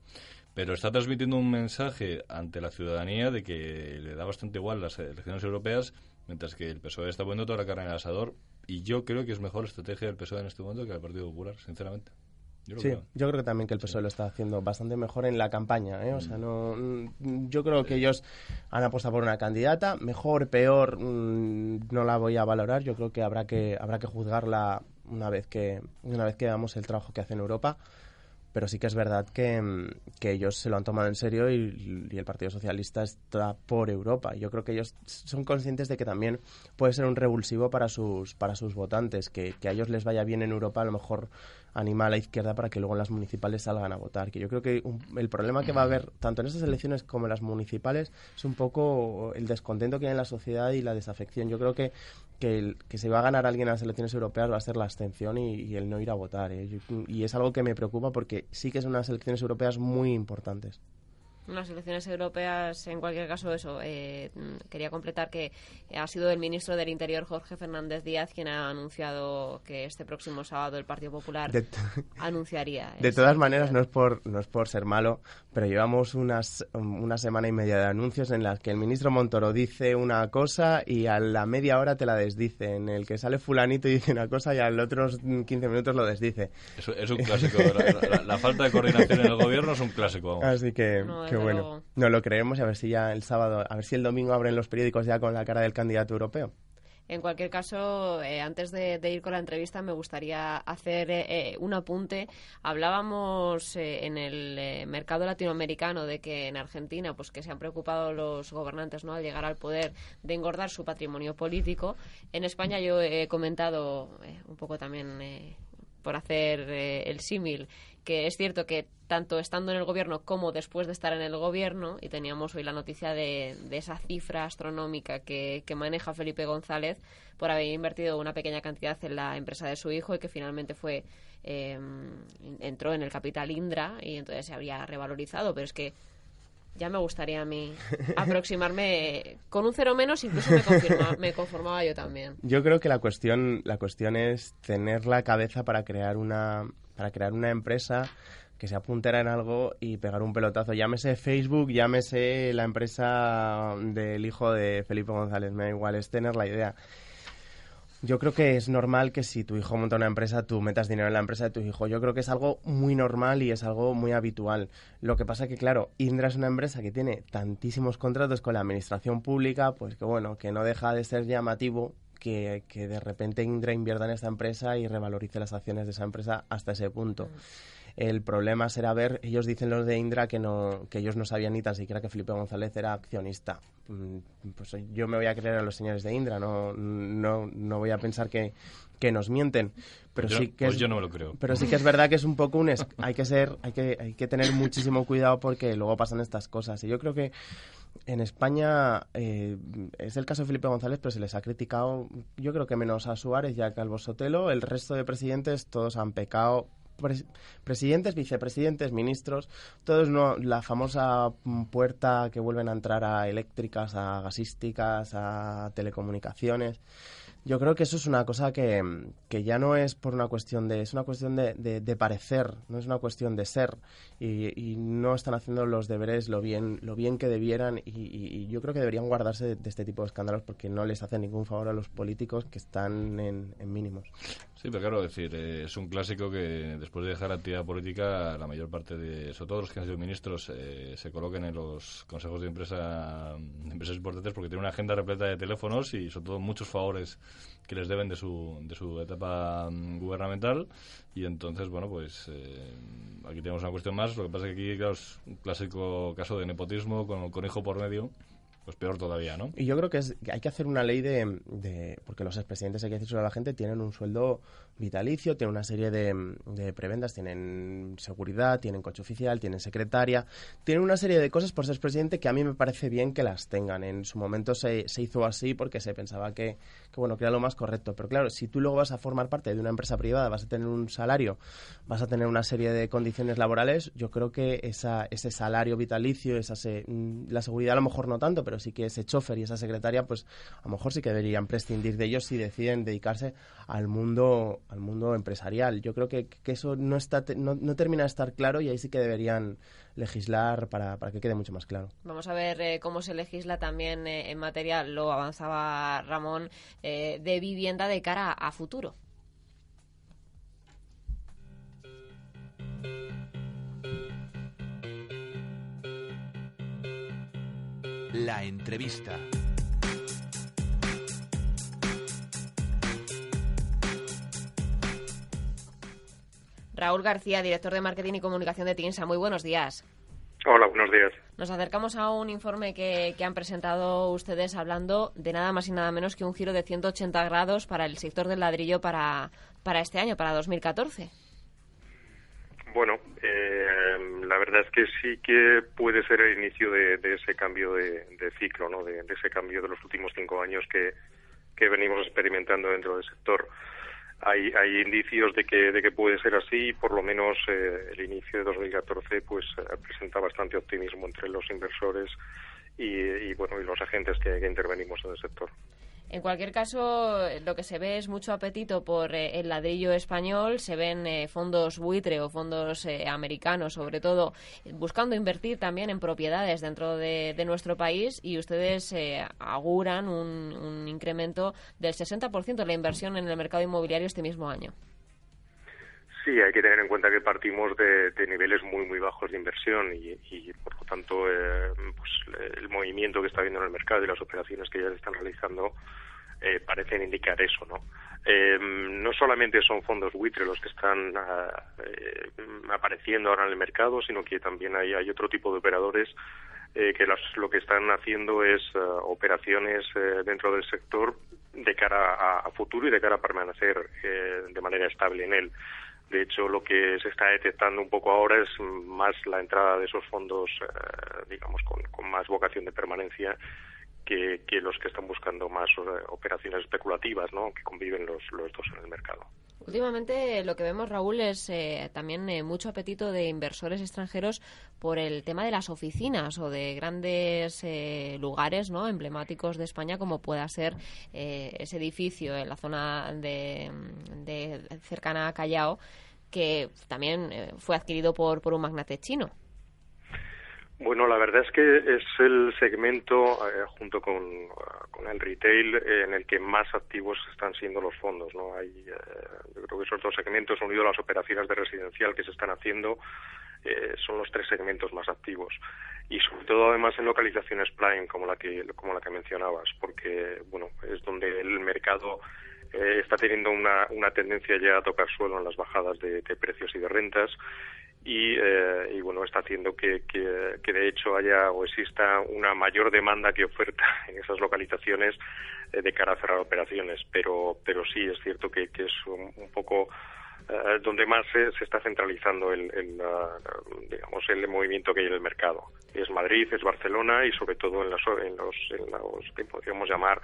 pero está transmitiendo un mensaje ante la ciudadanía de que le da bastante igual las elecciones europeas, mientras que el PSOE está poniendo toda la carne en el asador. Y yo creo que es mejor estrategia del PSOE en este momento que el Partido Popular, sinceramente. Yo sí, yo creo que también que el PSOE lo está haciendo bastante mejor en la campaña. ¿eh? O sea, no, mm, yo creo que ellos han apostado por una candidata, mejor, peor, mm, no la voy a valorar. Yo creo que habrá que habrá que juzgarla una vez que una vez que veamos el trabajo que hace en Europa pero sí que es verdad que, mm, que ellos se lo han tomado en serio y, el Partido Socialista está por Europa. Yo creo que ellos son conscientes de que también puede ser un revulsivo para sus, para sus votantes, que, que a ellos les vaya bien en Europa, a lo mejor anima a la izquierda para que luego en las municipales salgan a votar. Que yo creo que el problema que va a haber tanto en estas elecciones como en las municipales es un poco el descontento que hay en la sociedad y la desafección. Yo creo que que, el, que se va a ganar alguien en las elecciones europeas va a ser la abstención y, el no ir a votar. ¿eh? y es algo que me preocupa porque sí que son unas elecciones europeas muy importantes las elecciones europeas, en cualquier caso, eso, eh, quería completar que ha sido el ministro del Interior, Jorge Fernández Díaz, quien ha anunciado que este próximo sábado el Partido Popular anunciaría. De todas maneras, no es, por, no es por ser malo, pero llevamos unas, una semana y media de anuncios en las que el ministro Montoro dice una cosa y a la media hora te la desdice, en el que sale fulanito y dice una cosa y a los otros 15 minutos lo desdice. es un clásico. la, falta de coordinación en el gobierno es un clásico. Así que bueno. No lo creemos y a ver si ya el sábado, a ver si el domingo abren los periódicos ya con la cara del candidato europeo. En cualquier caso, eh, antes de, ir con la entrevista, me gustaría hacer eh, eh, un apunte. Hablábamos en el mercado latinoamericano de que en Argentina, pues que se han preocupado los gobernantes, ¿no? Al llegar al poder, de engordar su patrimonio político. En España yo he comentado un poco también por hacer el símil que es cierto que tanto estando en el gobierno como después de estar en el gobierno, y teníamos hoy la noticia de, esa cifra astronómica que, maneja Felipe González por haber invertido una pequeña cantidad en la empresa de su hijo y que finalmente fue em, entró en el capital Indra y entonces se habría revalorizado, pero es que ya me gustaría a mí aproximarme con un cero menos, incluso me, me, conformaba yo también. Yo creo que la cuestión, la cuestión es tener la cabeza para crear una, para crear una empresa que se apuntera en algo y pegar un pelotazo. Llámese Facebook, llámese la empresa del hijo de Felipe González, me da igual, es tener la idea. Yo creo que es normal que si tu hijo monta una empresa, tú metas dinero en la empresa de tu hijo. Yo creo que es algo muy normal y es algo muy habitual. Lo que pasa que, claro, Indra es una empresa que tiene tantísimos contratos con la administración pública, pues que bueno, que no deja de ser llamativo que, de repente Indra invierta en esta empresa y revalorice las acciones de esa empresa hasta ese punto. El problema será ver, ellos dicen los de Indra que no que ellos no sabían ni tan siquiera que Felipe González era accionista. Mm, pues yo me voy a creer a los señores de Indra, no, no, no voy a pensar que, que nos mienten. Pero sí que pues yo no me lo creo. Pero sí que es verdad que es un poco un hay que ser hay que hay que tener muchísimo cuidado porque luego pasan estas cosas y yo creo que en España eh, es el caso de Felipe González, pero se les ha criticado, yo creo que menos a Suárez y a Calvo Sotelo. El resto de presidentes todos han pecado presidentes, vicepresidentes, ministros, todos no, la famosa puerta que vuelven a entrar a eléctricas, a gasísticas, a telecomunicaciones yo creo que eso es una cosa que, que, ya no es por una cuestión de, es una cuestión de, de, parecer, no es una cuestión de ser y, y, no están haciendo los deberes lo bien, lo bien que debieran y, yo creo que deberían guardarse de, este tipo de escándalos porque no les hace ningún favor a los políticos que están en, mínimos. Sí, pero claro, decir, eh, es un clásico que después de dejar actividad política, la mayor parte de, sobre todo los que han sido ministros, eh, se coloquen en los consejos de empresa, de empresas importantes porque tienen una agenda repleta de teléfonos y sobre todo muchos favores que les deben de su, de su etapa mm, gubernamental y entonces, bueno, pues eh, aquí tenemos una cuestión más. Lo que pasa es que aquí, claro, es un clásico caso de nepotismo con, con hijo por medio pues peor todavía, ¿no? Y yo creo que, es, hay que hacer una ley de, porque los expresidentes, hay que decir a la gente, tienen un sueldo vitalicio, tienen una serie de, de, prebendas, tienen seguridad, tienen coche oficial, tienen secretaria, tienen una serie de cosas por ser presidente que a mí me parece bien que las tengan. En su momento se, se hizo así porque se pensaba que, que, bueno, que era lo más correcto. Pero claro, si tú luego vas a formar parte de una empresa privada, vas a tener un salario, vas a tener una serie de condiciones laborales, yo creo que esa, ese salario vitalicio, esa mm, la seguridad a lo mejor no tanto, pero sí que ese chofer y esa secretaria, pues a lo mejor sí que deberían prescindir de ellos si deciden dedicarse al mundo, al mundo empresarial. Yo creo que, eso no, está, no, termina de estar claro y ahí sí que deberían legislar para, para que quede mucho más claro. Vamos a ver eh, cómo se legisla también eh, en materia, lo avanzaba Ramón, eh, de vivienda de cara a futuro. La entrevista. Raúl García, director de Marketing y Comunicación de TINSA. Muy buenos días. Hola, buenos días. Nos acercamos a un informe que, que, han presentado ustedes hablando de nada más y nada menos que un giro de 180 grados para el sector del ladrillo para, para este año, para 2014. Bueno, eh, la verdad es que sí que puede ser el inicio de, ese cambio de, ciclo, ¿no? De, ese cambio de los últimos cinco años que, venimos experimentando dentro del sector. Hay, hay indicios de que, de que puede ser así, por lo menos eh, el inicio de 2014 pues presenta bastante optimismo entre los inversores y, bueno y los agentes que intervenimos en el sector. En cualquier caso, lo que se ve es mucho apetito por eh, el ladrillo español. Se ven eh, fondos buitre o fondos eh, americanos, sobre todo, buscando invertir también en propiedades dentro de, nuestro país y ustedes auguran un, incremento del 60% de la inversión en el mercado inmobiliario este mismo año. Sí, hay que tener en cuenta que partimos de, niveles muy muy bajos de inversión y, por lo tanto pues, el movimiento que está habiendo en el mercado y las operaciones que ya se están realizando eh, parecen indicar eso, ¿no? Eh, no solamente son fondos buitre los que están ah, eh, apareciendo ahora en el mercado, sino que también hay, otro tipo de operadores que lo que están haciendo es ah, operaciones dentro del sector de cara a, futuro y de cara a permanecer de manera estable en él. De hecho, lo que se está detectando un poco ahora es más la entrada de esos fondos, digamos, con, con más vocación de permanencia que, los que están buscando más eh, operaciones especulativas, ¿no? que conviven los, los dos en el mercado. Últimamente lo que vemos, Raúl, es eh, también eh, mucho apetito de inversores extranjeros por el tema de las oficinas o de grandes lugares ¿no? emblemáticos de España, como pueda ser ese edificio en la zona de, de cercana a Callao, que también fue adquirido por, por un magnate chino. Bueno, la verdad es que es el segmento, eh, junto con, el retail, en el que más activos están siendo los fondos. ¿no? Hay, eh, yo creo que esos dos segmentos, unidos a las operaciones de residencial que se están haciendo, eh, son los tres segmentos más activos. Y sobre todo, además, en localizaciones prime, como la que, como la que mencionabas, porque bueno, es donde el mercado está teniendo una, una tendencia ya a tocar suelo en las bajadas de precios y de rentas eh, y, bueno está haciendo que, que, de hecho haya o exista una mayor demanda que oferta en esas localizaciones eh, de cara a cerrar operaciones. Pero pero sí es cierto que, que es un, poco eh, donde más se, está centralizando el, digamos el movimiento que hay en el mercado. Es Madrid es Barcelona y sobre todo en, las, en los en los que podríamos llamar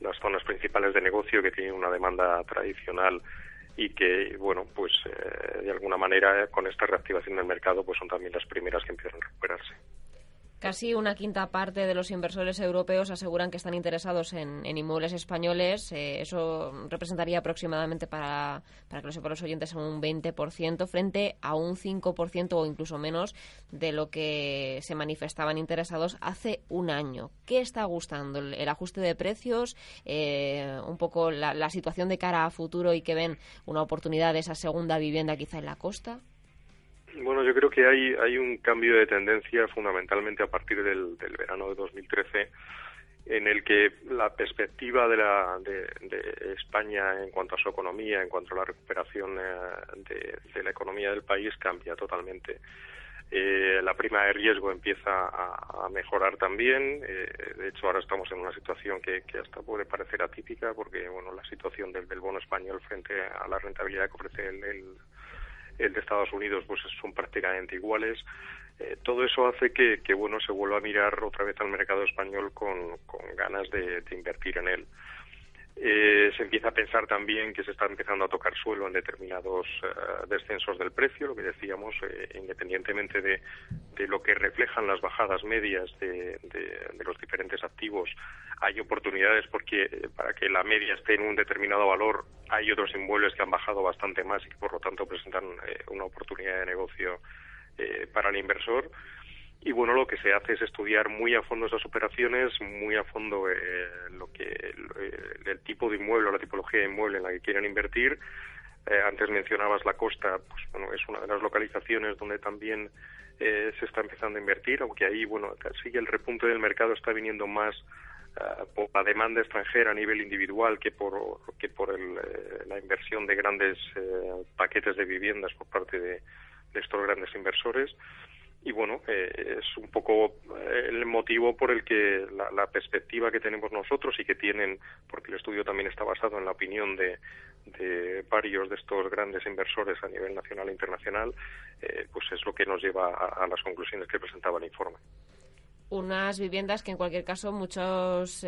las zonas principales de negocio que tienen una demanda tradicional y que, bueno, pues de alguna manera con esta reactivación del mercado pues son también las primeras que empiezan a recuperarse. Casi una quinta parte de los inversores europeos aseguran que están interesados en, inmuebles españoles. Eh, eso representaría aproximadamente para, para que lo sepan los oyentes un 20% frente a un 5% o incluso menos de lo que se manifestaban interesados hace un año. ¿Qué está gustando? ¿El, ajuste de precios? Eh, ¿Un poco la, la situación de cara a futuro y que ven una oportunidad de esa segunda vivienda quizá en la costa? Bueno, yo creo que hay, hay un cambio de tendencia fundamentalmente a partir del, del verano de 2013 en el que la perspectiva de, la, de, España en cuanto a su economía, en cuanto a la recuperación eh, de, la economía del país cambia totalmente. Eh, la prima de riesgo empieza a, mejorar también. Eh, de hecho, ahora estamos en una situación que, que, hasta puede parecer atípica porque bueno, la situación del, del bono español frente a la rentabilidad que ofrece el, el el de Estados Unidos pues son prácticamente iguales. Eh, todo eso hace que, bueno se vuelva a mirar otra vez al mercado español con, con ganas de, invertir en él. Eh, se empieza a pensar también que se está empezando a tocar suelo en determinados eh, descensos del precio, lo que decíamos, eh, independientemente de, de, lo que reflejan las bajadas medias de, de, los diferentes activos, hay oportunidades porque para que la media esté en un determinado valor, hay otros inmuebles que han bajado bastante más y que por lo tanto presentan una oportunidad de negocio para el inversor y bueno lo que se hace es estudiar muy a fondo esas operaciones muy a fondo eh, lo que eh, el tipo de inmueble o la tipología de inmueble en la que quieren invertir. Eh, antes mencionabas la costa pues bueno es una de las localizaciones donde también se está empezando a invertir aunque ahí bueno sigue el repunte del mercado está viniendo más por la demanda extranjera a nivel individual que por que por la inversión de grandes paquetes de viviendas por parte de estos grandes inversores y bueno, eh, es un poco eh, el motivo por el que la, perspectiva que tenemos nosotros y que tienen, porque el estudio también está basado en la opinión de, varios de estos grandes inversores a nivel nacional e internacional, eh, pues es lo que nos lleva a, las conclusiones que presentaba el informe. Unas viviendas que en cualquier caso muchos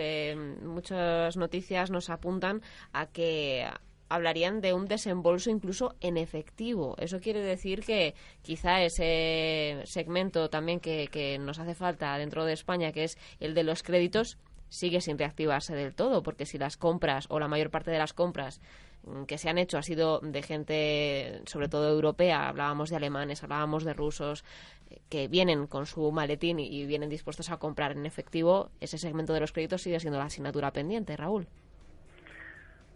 muchas noticias nos apuntan a que hablarían de un desembolso incluso en efectivo. Eso quiere decir que quizá ese segmento también que, que nos hace falta dentro de España, que es el de los créditos, sigue sin reactivarse del todo, porque si las compras o la mayor parte de las compras mm, que se han hecho ha sido de gente, sobre todo europea, hablábamos de alemanes, hablábamos de rusos, eh, que vienen con su maletín y vienen dispuestos a comprar en efectivo, ese segmento de los créditos sigue siendo la asignatura pendiente, Raúl.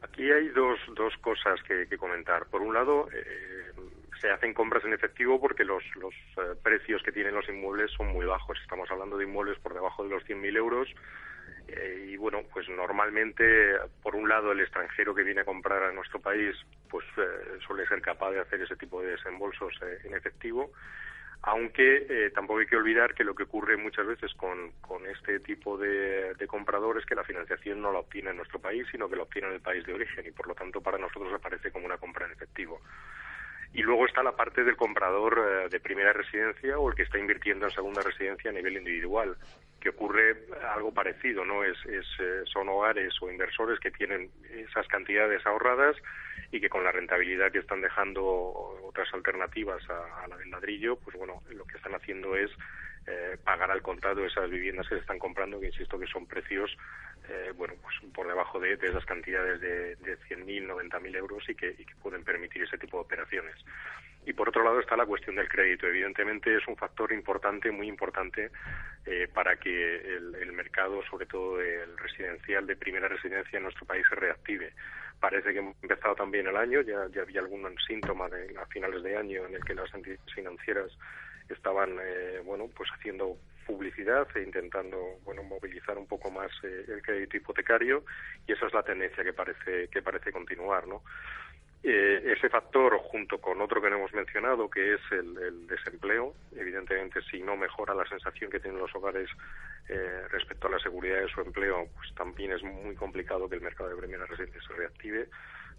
Aquí hay dos, dos cosas que, comentar. Por un lado, eh, se hacen compras en efectivo porque los, los eh, precios que tienen los inmuebles son muy bajos. Estamos hablando de inmuebles por debajo de los 100.000 euros. Eh, y bueno, pues normalmente, por un lado, el extranjero que viene a comprar a nuestro país, pues suele ser capaz de hacer ese tipo de desembolsos en efectivo aunque eh, tampoco hay que olvidar que lo que ocurre muchas veces con, con este tipo de, de compradores es que la financiación no la obtiene en nuestro país, sino que la obtiene en el país de origen y por lo tanto para nosotros aparece como una compra en efectivo. Y luego está la parte del comprador eh, de primera residencia o el que está invirtiendo en segunda residencia a nivel individual, que ocurre algo parecido, ¿no? Es, es, eh, son hogares o inversores que tienen esas cantidades ahorradas y que con la rentabilidad que están dejando otras alternativas a, la del ladrillo, pues bueno, lo que están haciendo es eh, pagar al contado esas viviendas que se están comprando, que insisto que son precios, eh, bueno, pues por debajo de, esas cantidades de, de 100.000, 90.000 euros y que, y que pueden permitir ese tipo de operaciones. Y por otro lado está la cuestión del crédito. Evidentemente es un factor importante, muy importante, eh, para que el, el, mercado, sobre todo el residencial de primera residencia en nuestro país, se reactive. Parece que hemos empezado también el año, ya, ya había algún síntoma de, a finales de año en el que las entidades financieras estaban, eh, bueno, pues haciendo publicidad e intentando bueno movilizar un poco más eh, el crédito hipotecario y esa es la tendencia que parece que parece continuar no eh, ese factor, junto con otro que no hemos mencionado, que es el, desempleo, evidentemente, si no mejora la sensación que tienen los hogares eh, respecto a la seguridad de su empleo, pues también es muy complicado que el mercado de primera residencia se reactive.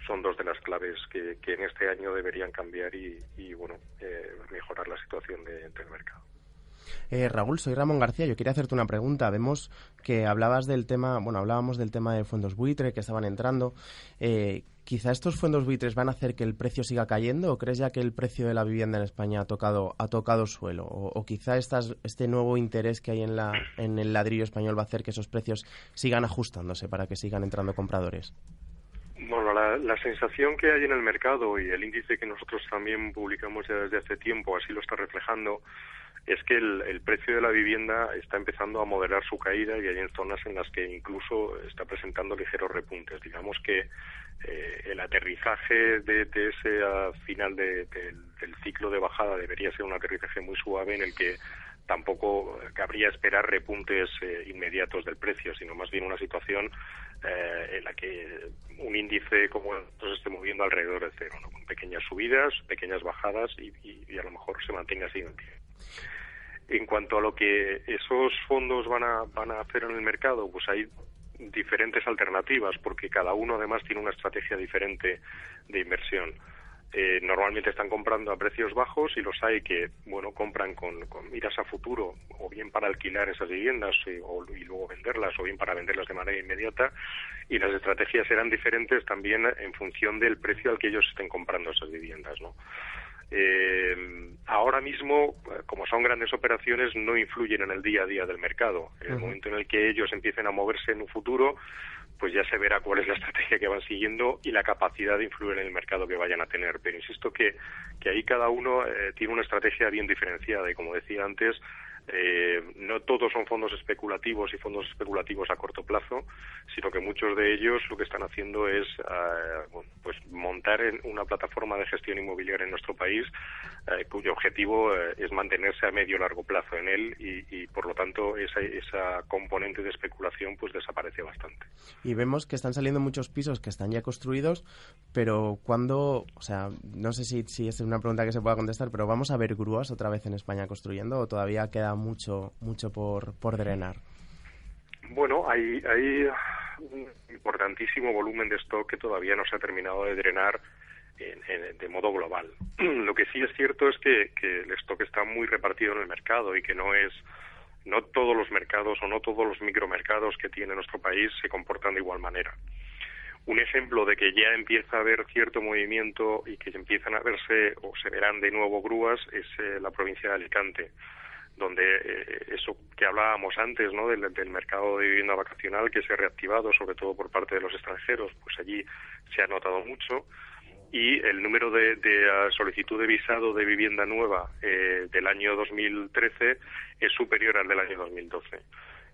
Son dos de las claves que, en este año deberían cambiar y, bueno, eh, mejorar la situación de, del mercado. Eh, Raúl, soy Ramón García. Yo quería hacerte una pregunta. Vemos que hablabas del tema, bueno, hablábamos del tema de fondos buitre que estaban entrando. Eh, quizá estos fondos buitres van a hacer que el precio siga cayendo o crees ya que el precio de la vivienda en España ha tocado ha tocado suelo o, quizá este nuevo interés que hay en la en el ladrillo español va a hacer que esos precios sigan ajustándose para que sigan entrando compradores. Bueno, la, la, sensación que hay en el mercado y el índice que nosotros también publicamos ya desde hace tiempo, así lo está reflejando, es que el, precio de la vivienda está empezando a moderar su caída y hay en zonas en las que incluso está presentando ligeros repuntes. Digamos que eh, el aterrizaje de, ese final del ciclo de bajada debería ser un aterrizaje muy suave en el que tampoco cabría esperar repuntes eh, inmediatos del precio, sino más bien una situación eh, en la que un índice como estos esté moviendo alrededor de cero, con pequeñas subidas, pequeñas bajadas y, y a lo mejor se mantenga así en cuanto a lo que esos fondos van a, van a hacer en el mercado, pues hay diferentes alternativas, porque cada uno además tiene una estrategia diferente de inversión. Eh, normalmente están comprando a precios bajos y los hay que bueno compran con, miras a futuro o bien para alquilar esas viviendas y, y, luego venderlas o bien para venderlas de manera inmediata y las estrategias serán diferentes también en función del precio al que ellos estén comprando esas viviendas no eh, ahora mismo, como son grandes operaciones, no influyen en el día a día del mercado. En el momento en el que ellos empiecen a moverse en un futuro, pues ya se verá cuál es la estrategia que van siguiendo y la capacidad de influir en el mercado que vayan a tener. Pero insisto que, que ahí cada uno eh, tiene una estrategia bien diferenciada y, como decía antes, eh, no todos son fondos especulativos y fondos especulativos a corto plazo, sino que muchos de ellos lo que están haciendo es eh, pues montar en una plataforma de gestión inmobiliaria en nuestro país eh, cuyo objetivo es mantenerse a medio largo plazo en él y, por lo tanto esa, esa componente de especulación pues desaparece bastante. Y vemos que están saliendo muchos pisos que están ya construidos, pero cuando, o sea, no sé si, si es una pregunta que se pueda contestar, pero vamos a ver grúas otra vez en España construyendo o todavía queda mucho, mucho por, por drenar? Bueno, hay, hay un importantísimo volumen de stock que todavía no se ha terminado de drenar de modo global. Lo que sí es cierto es que, que el stock está muy repartido en el mercado y que no es no todos los mercados o no todos los micromercados que tiene nuestro país se comportan de igual manera. Un ejemplo de que ya empieza a haber cierto movimiento y que empiezan a verse o se verán de nuevo grúas es eh, la provincia de Alicante donde eh, eso que hablábamos antes, ¿no? Del, mercado de vivienda vacacional que se ha reactivado, sobre todo por parte de los extranjeros, pues allí se ha notado mucho y el número de, de solicitud de visado de vivienda nueva eh, del año 2013 es superior al del año 2012.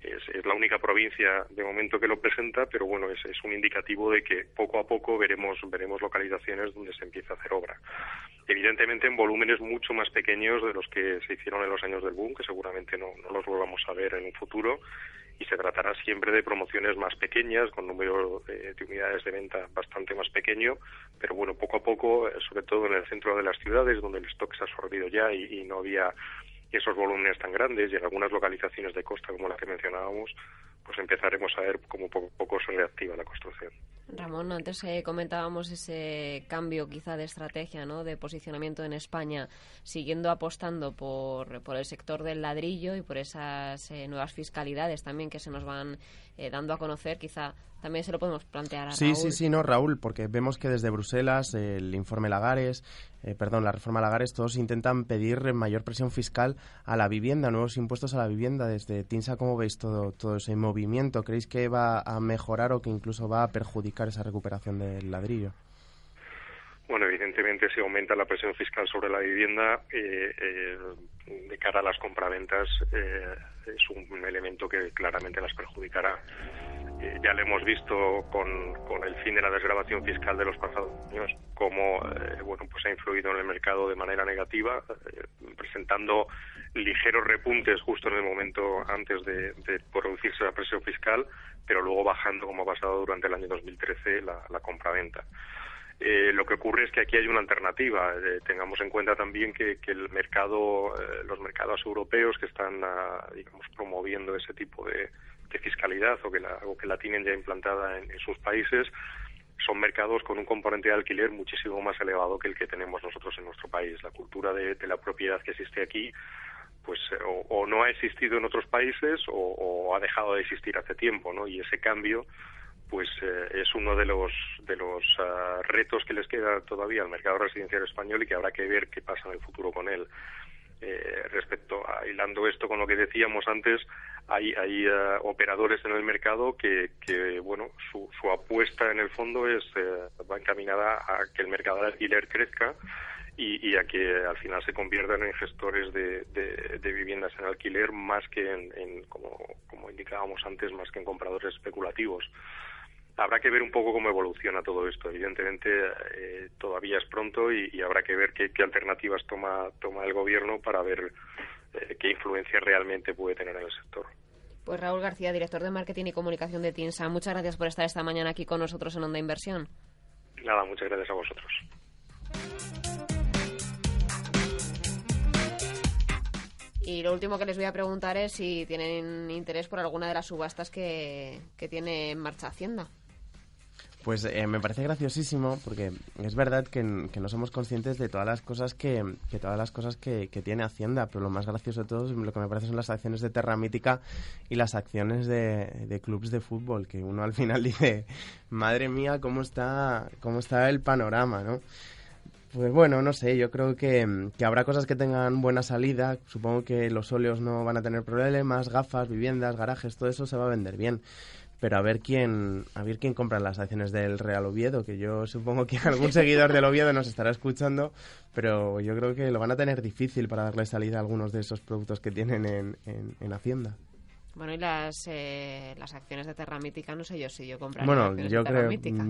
Es, la única provincia de momento que lo presenta, pero bueno, es, es, un indicativo de que poco a poco veremos, veremos localizaciones donde se empieza a hacer obra. Evidentemente en volúmenes mucho más pequeños de los que se hicieron en los años del boom, que seguramente no, no los volvamos a ver en un futuro, y se tratará siempre de promociones más pequeñas, con número de, unidades de venta bastante más pequeño, pero bueno, poco a poco, eh, sobre todo en el centro de las ciudades, donde el stock se ha absorbido ya y no había esos volúmenes tan grandes y en algunas localizaciones de costa como la que mencionábamos, pues empezaremos a ver cómo poco a poco se reactiva la construcción. Ramón, antes eh, comentábamos ese cambio quizá de estrategia, ¿no? de posicionamiento en España, siguiendo apostando por, por el sector del ladrillo y por esas eh, nuevas fiscalidades también que se nos van eh, dando a conocer, quizá también se lo podemos plantear a sí, Raúl. Sí, sí, no, Raúl, porque vemos que desde Bruselas, el informe Lagares, eh, perdón, la reforma Lagares, todos intentan pedir mayor presión fiscal a la vivienda, nuevos impuestos a la vivienda. Desde TINSA, ¿cómo veis todo, todo ese movimiento? ¿Creéis que va a mejorar o que incluso va a perjudicar esa recuperación del ladrillo? Bueno, evidentemente si aumenta la presión fiscal sobre la vivienda eh, eh, de cara a las compraventas eh, es un elemento que claramente las perjudicará. Ya lo hemos visto con, con, el fin de la desgrabación fiscal de los pasados años, cómo bueno, pues ha influido en el mercado de manera negativa, presentando ligeros repuntes justo en el momento antes de, de, producirse la presión fiscal, pero luego bajando, como ha pasado durante el año 2013, la, la compraventa. Eh, lo que ocurre es que aquí hay una alternativa. Eh, tengamos en cuenta también que, el mercado, eh, los mercados europeos que están, ah, digamos, promoviendo ese tipo de, fiscalidad o que, la, que la tienen ya implantada en, sus países, son mercados con un componente de alquiler muchísimo más elevado que el que tenemos nosotros en nuestro país. La cultura de, la propiedad que existe aquí pues o, no ha existido en otros países o, o, ha dejado de existir hace tiempo, ¿no? Y ese cambio pues es uno de los de los ah, retos que les queda todavía al mercado residencial español y que habrá que ver qué pasa en el futuro con él. Eh, respecto a hilando esto con lo que decíamos antes, hay, hay eh, operadores en el mercado que, que bueno, su, su, apuesta en el fondo es eh, va encaminada a que el mercado de alquiler crezca y, a que al final se conviertan en gestores de, viviendas en alquiler más que en como, como indicábamos antes, más que en compradores especulativos habrá que ver un poco cómo evoluciona todo esto. Evidentemente eh, todavía es pronto y, habrá que ver qué, alternativas toma, toma el gobierno para ver eh, qué influencia realmente puede tener en el sector. Pues Raúl García, director de Marketing y Comunicación de TINSA, muchas gracias por estar esta mañana aquí con nosotros en Onda Inversión. Nada, muchas gracias a vosotros. Y lo último que les voy a preguntar es si tienen interés por alguna de las subastas que, que tiene en marcha Hacienda. Pues eh, me parece graciosísimo porque es verdad que, no somos conscientes de todas las cosas que, todas las cosas que, tiene Hacienda, pero lo más gracioso de todo lo que me parece son las acciones de Terra Mítica y las acciones de, de clubes de fútbol, que uno al final dice, madre mía, cómo está, cómo está el panorama, ¿no? Pues bueno, no sé, yo creo que, que, habrá cosas que tengan buena salida. Supongo que los óleos no van a tener problemas, gafas, viviendas, garajes, todo eso se va a vender bien pero a ver quién a ver quién compra las acciones del Real Oviedo, que yo supongo que algún seguidor del Oviedo nos estará escuchando, pero yo creo que lo van a tener difícil para darle salida a algunos de esos productos que tienen en, en, Hacienda. Bueno, y las, eh, las acciones de Terra Mítica, no sé yo si yo compraría bueno, acciones yo de Terra creo, Mítica.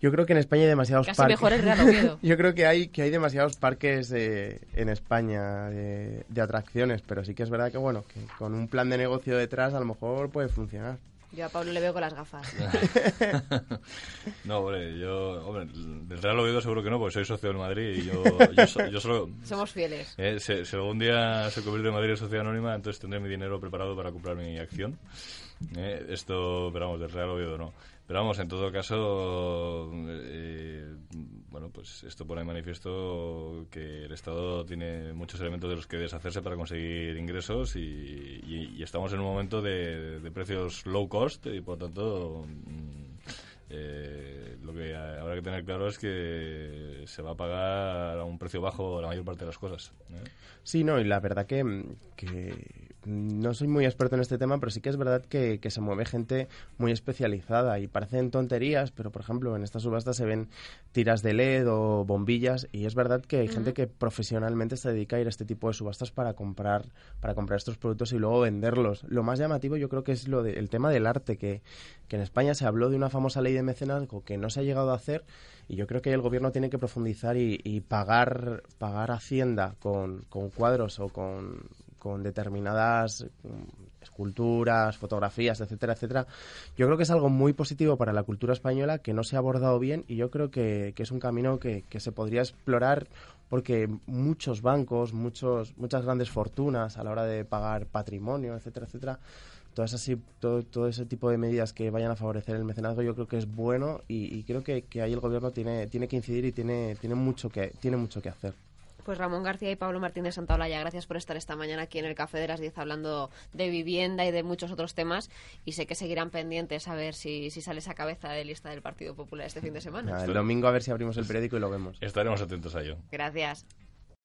Yo creo que en España hay demasiados Casi parques. mejor el Real Oviedo. yo creo que hay que hay demasiados parques eh, en España de, de atracciones, pero sí que es verdad que bueno, que con un plan de negocio detrás a lo mejor puede funcionar. Yo a Pablo le veo con las gafas. no, hombre, yo, hombre, del Real Oviedo seguro que no, porque soy socio del Madrid y yo, yo, solo... Somos fieles. Eh, si, algún día se convierte en Madrid en sociedad anónima, entonces tendré mi dinero preparado para comprar mi acción. Eh, esto, pero vamos, del Real Oviedo no. Pero vamos, en todo caso, eh, bueno, pues esto pone de manifiesto que el Estado tiene muchos elementos de los que deshacerse para conseguir ingresos y, estamos en un momento de, precios low cost y por tanto mm, eh, lo que habrá que tener claro es que se va a pagar a un precio bajo la mayor parte de las cosas. ¿eh? Sí, no, y la verdad que, que no soy muy experto en este tema, pero sí que es verdad que, se mueve gente muy especializada y parecen tonterías, pero por ejemplo en estas subastas se ven tiras de LED o bombillas y es verdad que hay gente que profesionalmente se dedica a ir a este tipo de subastas para comprar para comprar estos productos y luego venderlos. Lo más llamativo yo creo que es lo el tema del arte, que, que en España se habló de una famosa ley de mecenazgo que no se ha llegado a hacer y yo creo que el gobierno tiene que profundizar y, y pagar pagar Hacienda con, con cuadros o con con determinadas mm, esculturas, fotografías, etcétera, etcétera, yo creo que es algo muy positivo para la cultura española que no se ha abordado bien y yo creo que, es un camino que, se podría explorar porque muchos bancos, muchos, muchas grandes fortunas a la hora de pagar patrimonio, etcétera, etcétera, todas así, todo, todo ese tipo de medidas que vayan a favorecer el mecenazgo yo creo que es bueno y, creo que, que, ahí el gobierno tiene, tiene que incidir y tiene, tiene, mucho que, tiene mucho que hacer. Pues Ramón García y Pablo Martínez Santaolalla, gracias por estar esta mañana aquí en el Café de las 10 hablando de vivienda y de muchos otros temas. Y sé que seguirán pendientes a ver si, si sale esa cabeza de lista del Partido Popular este fin de semana. el domingo a ver si abrimos el periódico y lo vemos. Estaremos atentos a ello. Gracias.